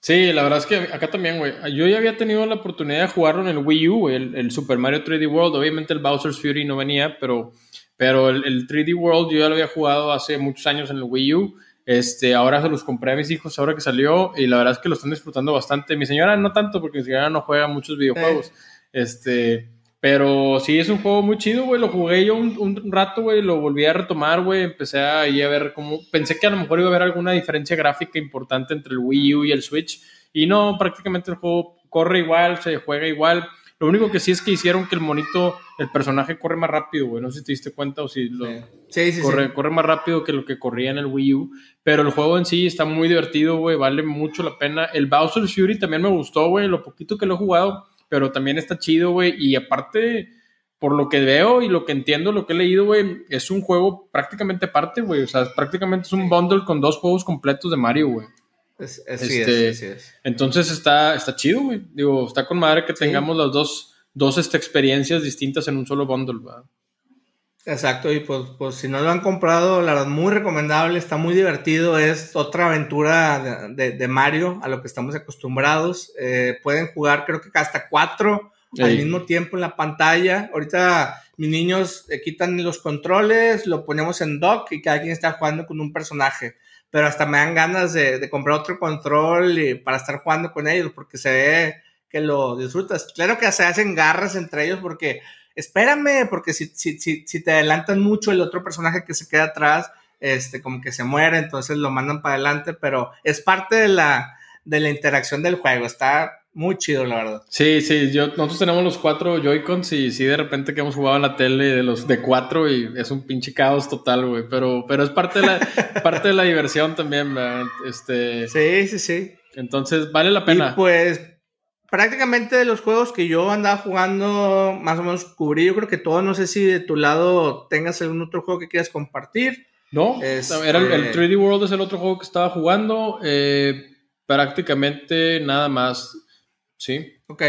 Sí, la verdad es que acá también, güey. Yo ya había tenido la oportunidad de jugarlo en el Wii U, el, el, Super Mario 3D World. Obviamente el Bowser's Fury no venía, pero, pero el, el, 3D World yo ya lo había jugado hace muchos años en el Wii U. Este, ahora se los compré a mis hijos ahora que salió y la verdad es que lo están disfrutando bastante. Mi señora no tanto porque mi señora no juega muchos videojuegos. Este, pero sí, es un juego muy chido, güey. Lo jugué yo un, un rato, güey. Lo volví a retomar, güey. Empecé ahí a ver cómo. Pensé que a lo mejor iba a haber alguna diferencia gráfica importante entre el Wii U y el Switch. Y no, prácticamente el juego corre igual, se juega igual. Lo único que sí es que hicieron que el monito, el personaje corre más rápido, güey. No sé si te diste cuenta o si lo. Sí, sí, corre, sí. corre más rápido que lo que corría en el Wii U. Pero el juego en sí está muy divertido, güey. Vale mucho la pena. El Bowser's Fury también me gustó, güey. Lo poquito que lo he jugado pero también está chido, güey. Y aparte, por lo que veo y lo que entiendo, lo que he leído, güey, es un juego prácticamente aparte, güey. O sea, prácticamente es un bundle con dos juegos completos de Mario, güey. Es, este, es, es. Entonces está, está chido, güey. Digo, está con madre que tengamos las dos, dos este, experiencias distintas en un solo bundle, güey. Exacto, y pues, pues si no lo han comprado, la verdad, muy recomendable, está muy divertido, es otra aventura de, Mario a lo que estamos acostumbrados. Eh, pueden jugar creo que hasta cuatro al mismo tiempo en la pantalla. Ahorita mis niños eh, quitan los controles, lo ponemos en dock y cada quien está jugando con un personaje. Pero hasta me dan ganas de, comprar otro control y, para estar jugando con ellos porque se ve que lo disfrutas. Claro que se hacen garras entre ellos porque espérame, porque si, si, si, si te adelantan mucho el otro personaje que se queda atrás, este, como que se muere, entonces lo mandan para adelante, pero es parte de la, de la interacción del juego. Está muy chido, la verdad. Sí, sí, yo, nosotros tenemos los cuatro Joy-Cons y sí, de repente que hemos jugado en la tele de los de cuatro y es un pinche caos total, güey. Pero, pero es parte de la, *laughs* parte de la diversión también, Este, sí, sí, sí. Entonces, vale la pena. Y pues, prácticamente de los juegos que yo andaba jugando, más o menos cubrí, yo creo que todo. No sé si de tu lado tengas algún otro juego que quieras compartir. No, era el, el, 3D este World es el otro juego que estaba jugando. Eh, prácticamente nada más Sí. Ok.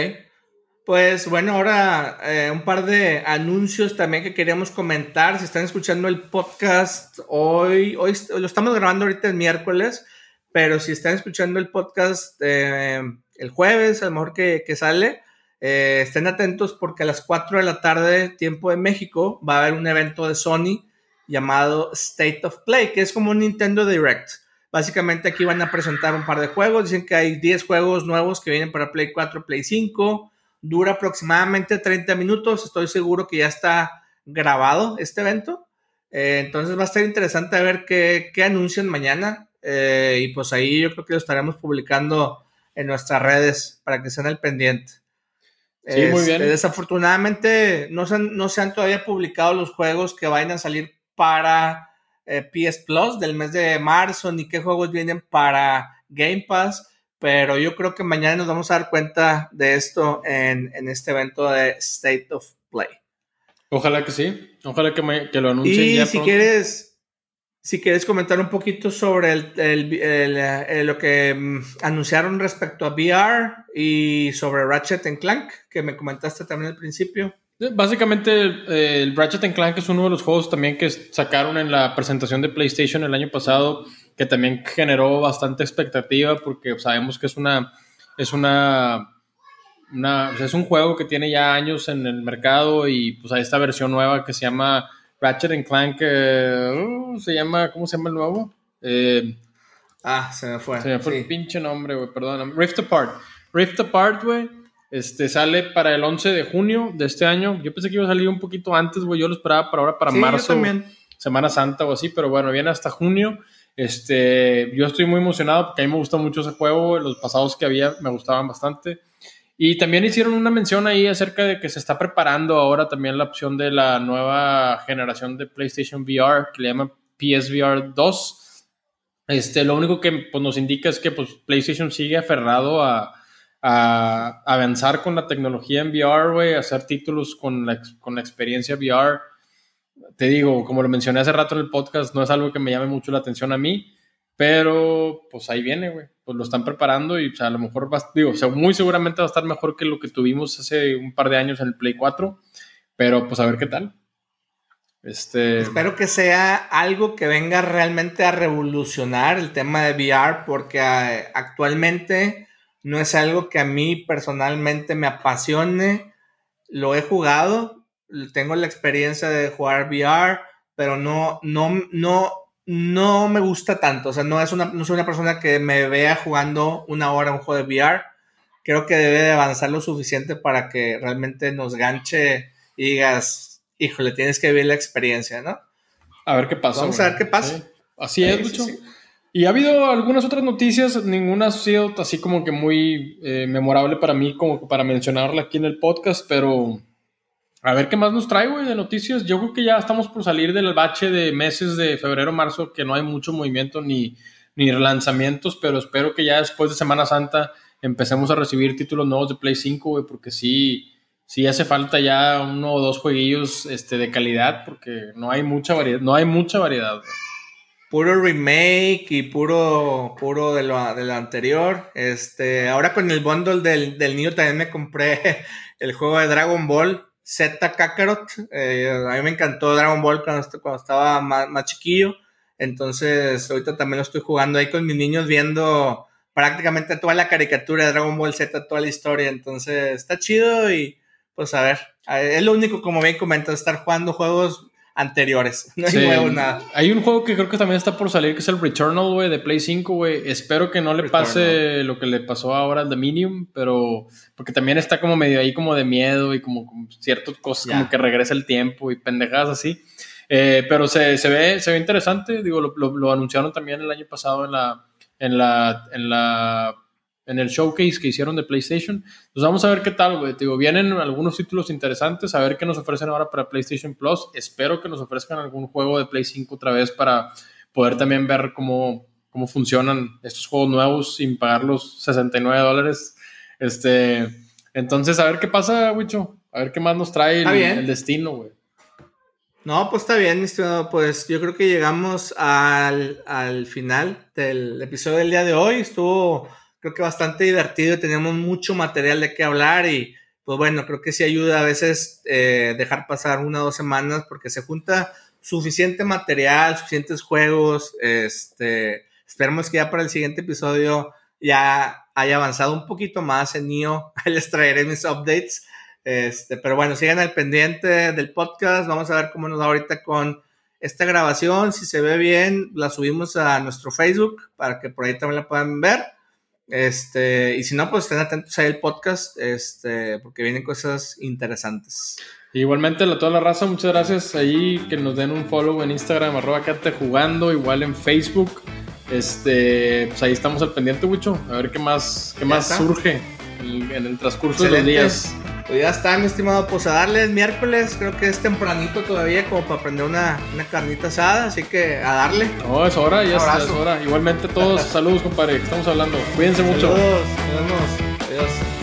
Pues bueno, ahora eh, un par de anuncios también que queríamos comentar. Si están escuchando el podcast hoy, hoy lo estamos grabando ahorita el miércoles, pero si están escuchando el podcast eh, el jueves, a lo mejor que, sale, eh, estén atentos porque a las 4 de la tarde, tiempo de México, va a haber un evento de Sony llamado State of Play, que es como un Nintendo Direct. Básicamente aquí van a presentar un par de juegos. Dicen que hay 10 juegos nuevos que vienen para Play 4, Play 5. Dura aproximadamente 30 minutos. Estoy seguro que ya está grabado este evento. Eh, entonces va a estar interesante ver qué, anuncian mañana. Eh, y pues ahí yo creo que lo estaremos publicando en nuestras redes para que sean al pendiente. Sí, muy bien. Este, desafortunadamente no se, no se han todavía publicado los juegos que vayan a salir para eh, PS Plus del mes de marzo, ni qué juegos vienen para Game Pass, pero yo creo que mañana nos vamos a dar cuenta de esto en, este evento de State of Play. Ojalá que sí, ojalá que, lo anuncien. Y si quieres, si quieres comentar un poquito sobre el, lo que mm, anunciaron respecto a VR y sobre Ratchet Clank, que me comentaste también al principio. Básicamente, Ratchet Clank es uno de los juegos también que sacaron en la presentación de PlayStation el año pasado, que también generó bastante expectativa porque sabemos que es una. Es una. es un juego que tiene ya años en el mercado y pues hay esta versión nueva que se llama Ratchet Clank. Eh, uh, se llama. ¿Cómo se llama el nuevo? Eh, ah, se me fue. Se me fue el pinche nombre, güey, perdón. Rift Apart. Rift Apart, güey este sale para el 11 de junio de este año. Yo pensé que iba a salir un poquito antes, güey. Yo lo esperaba para ahora, para marzo, Semana Santa o así, pero bueno, viene hasta junio. Este, yo estoy muy emocionado porque a mí me gusta mucho ese juego. Los pasados que había me gustaban bastante. Y también hicieron una mención ahí acerca de que se está preparando ahora también la opción de la nueva generación de PlayStation VR, que le llaman PSVR 2. Este, lo único que pues, nos indica es que pues, PlayStation sigue aferrado a, a avanzar con la tecnología en VR, güey, hacer títulos con la, con la experiencia VR. Te digo, como lo mencioné hace rato en el podcast, no es algo que me llame mucho la atención a mí, pero pues ahí viene, güey. Pues lo están preparando y a lo mejor, va, digo, muy seguramente va a estar mejor que lo que tuvimos hace un par de años en el Play 4, pero pues a ver qué tal. Este... Espero que sea algo que venga realmente a revolucionar el tema de VR, porque eh, actualmente no es algo que a mí personalmente me apasione. Lo he jugado, tengo la experiencia de jugar VR, pero no, no, no, no me gusta tanto. O sea, no, es una, no soy una persona que me vea jugando una hora un juego de VR. Creo que debe de avanzar lo suficiente para que realmente nos ganche y digas, híjole, tienes que vivir la experiencia, ¿no? A ver qué pasa. Vamos a ver qué pasa. Así es, mucho. Y ha habido algunas otras noticias, ninguna ha sido así como que muy eh, memorable para mí, como para mencionarla aquí en el podcast, pero a ver qué más nos trae, güey, de noticias. Yo creo que ya estamos por salir del bache de meses de febrero, marzo, que no hay mucho movimiento ni, ni relanzamientos, pero espero que ya después de Semana Santa empecemos a recibir títulos nuevos de Play 5, güey, porque sí, sí hace falta ya uno o dos jueguillos este, de calidad porque no hay mucha variedad, no hay mucha variedad. Puro remake y puro, puro de lo, de anterior. Este, ahora con el bundle del, del niño también me compré *laughs* el juego de Dragon Ball Z Kakarot. Eh, a mí me encantó Dragon Ball cuando, estaba más, más, chiquillo. Entonces, ahorita también lo estoy jugando ahí con mis niños viendo prácticamente toda la caricatura de Dragon Ball Z, toda la historia. Entonces, está chido y pues a ver, es lo único, como bien comentado, estar jugando juegos anteriores. *laughs* No hay nuevo nada. Hay un juego que creo que también está por salir, que es el Returnal, güey, de Play 5, güey. Espero que no le pase lo que le pasó ahora al Dominion, pero porque también está como medio ahí como de miedo y como, ciertas cosas como que regresa el tiempo y pendejadas así. Eh, pero se, se, ve, se ve interesante, digo, lo, lo, anunciaron también el año pasado en la, en la, en la en el showcase que hicieron de PlayStation. Pues vamos a ver qué tal, güey. Digo, vienen algunos títulos interesantes, a ver qué nos ofrecen ahora para PlayStation Plus. Espero que nos ofrezcan algún juego de Play 5 otra vez para poder también ver cómo, cómo funcionan estos juegos nuevos sin pagar los 69 dólares. Este, entonces, a ver qué pasa, Wicho. A ver qué más nos trae el, el destino, güey. No, pues está bien, estimado. Pues yo creo que llegamos al, al final del episodio del día de hoy. Estuvo creo que bastante divertido, tenemos mucho material de qué hablar y pues bueno, creo que sí ayuda a veces eh, dejar pasar una o dos semanas porque se junta suficiente material, suficientes juegos, este, esperemos que ya para el siguiente episodio ya haya avanzado un poquito más en NIO, *laughs* les traeré mis updates, este, pero bueno, sigan al pendiente del podcast, vamos a ver cómo nos va ahorita con esta grabación, si se ve bien, la subimos a nuestro Facebook para que por ahí también la puedan ver. Este, y si no, pues estén atentos ahí al podcast, este, porque vienen cosas interesantes. Igualmente a toda la raza, muchas gracias ahí que nos den un follow en Instagram, arroba jugando, igual en Facebook. Este, pues ahí estamos al pendiente, mucho a ver qué más, qué más surge en el transcurso de los días. Pues ya está, mi estimado. Pues a darles miércoles, creo que es tempranito todavía como para prender una, una carnita asada, así que a darle. No, es hora, ya es, hora. Igualmente todos, *laughs* saludos, compadre, estamos hablando. Cuídense mucho. Saludos, nos vemos. Adiós.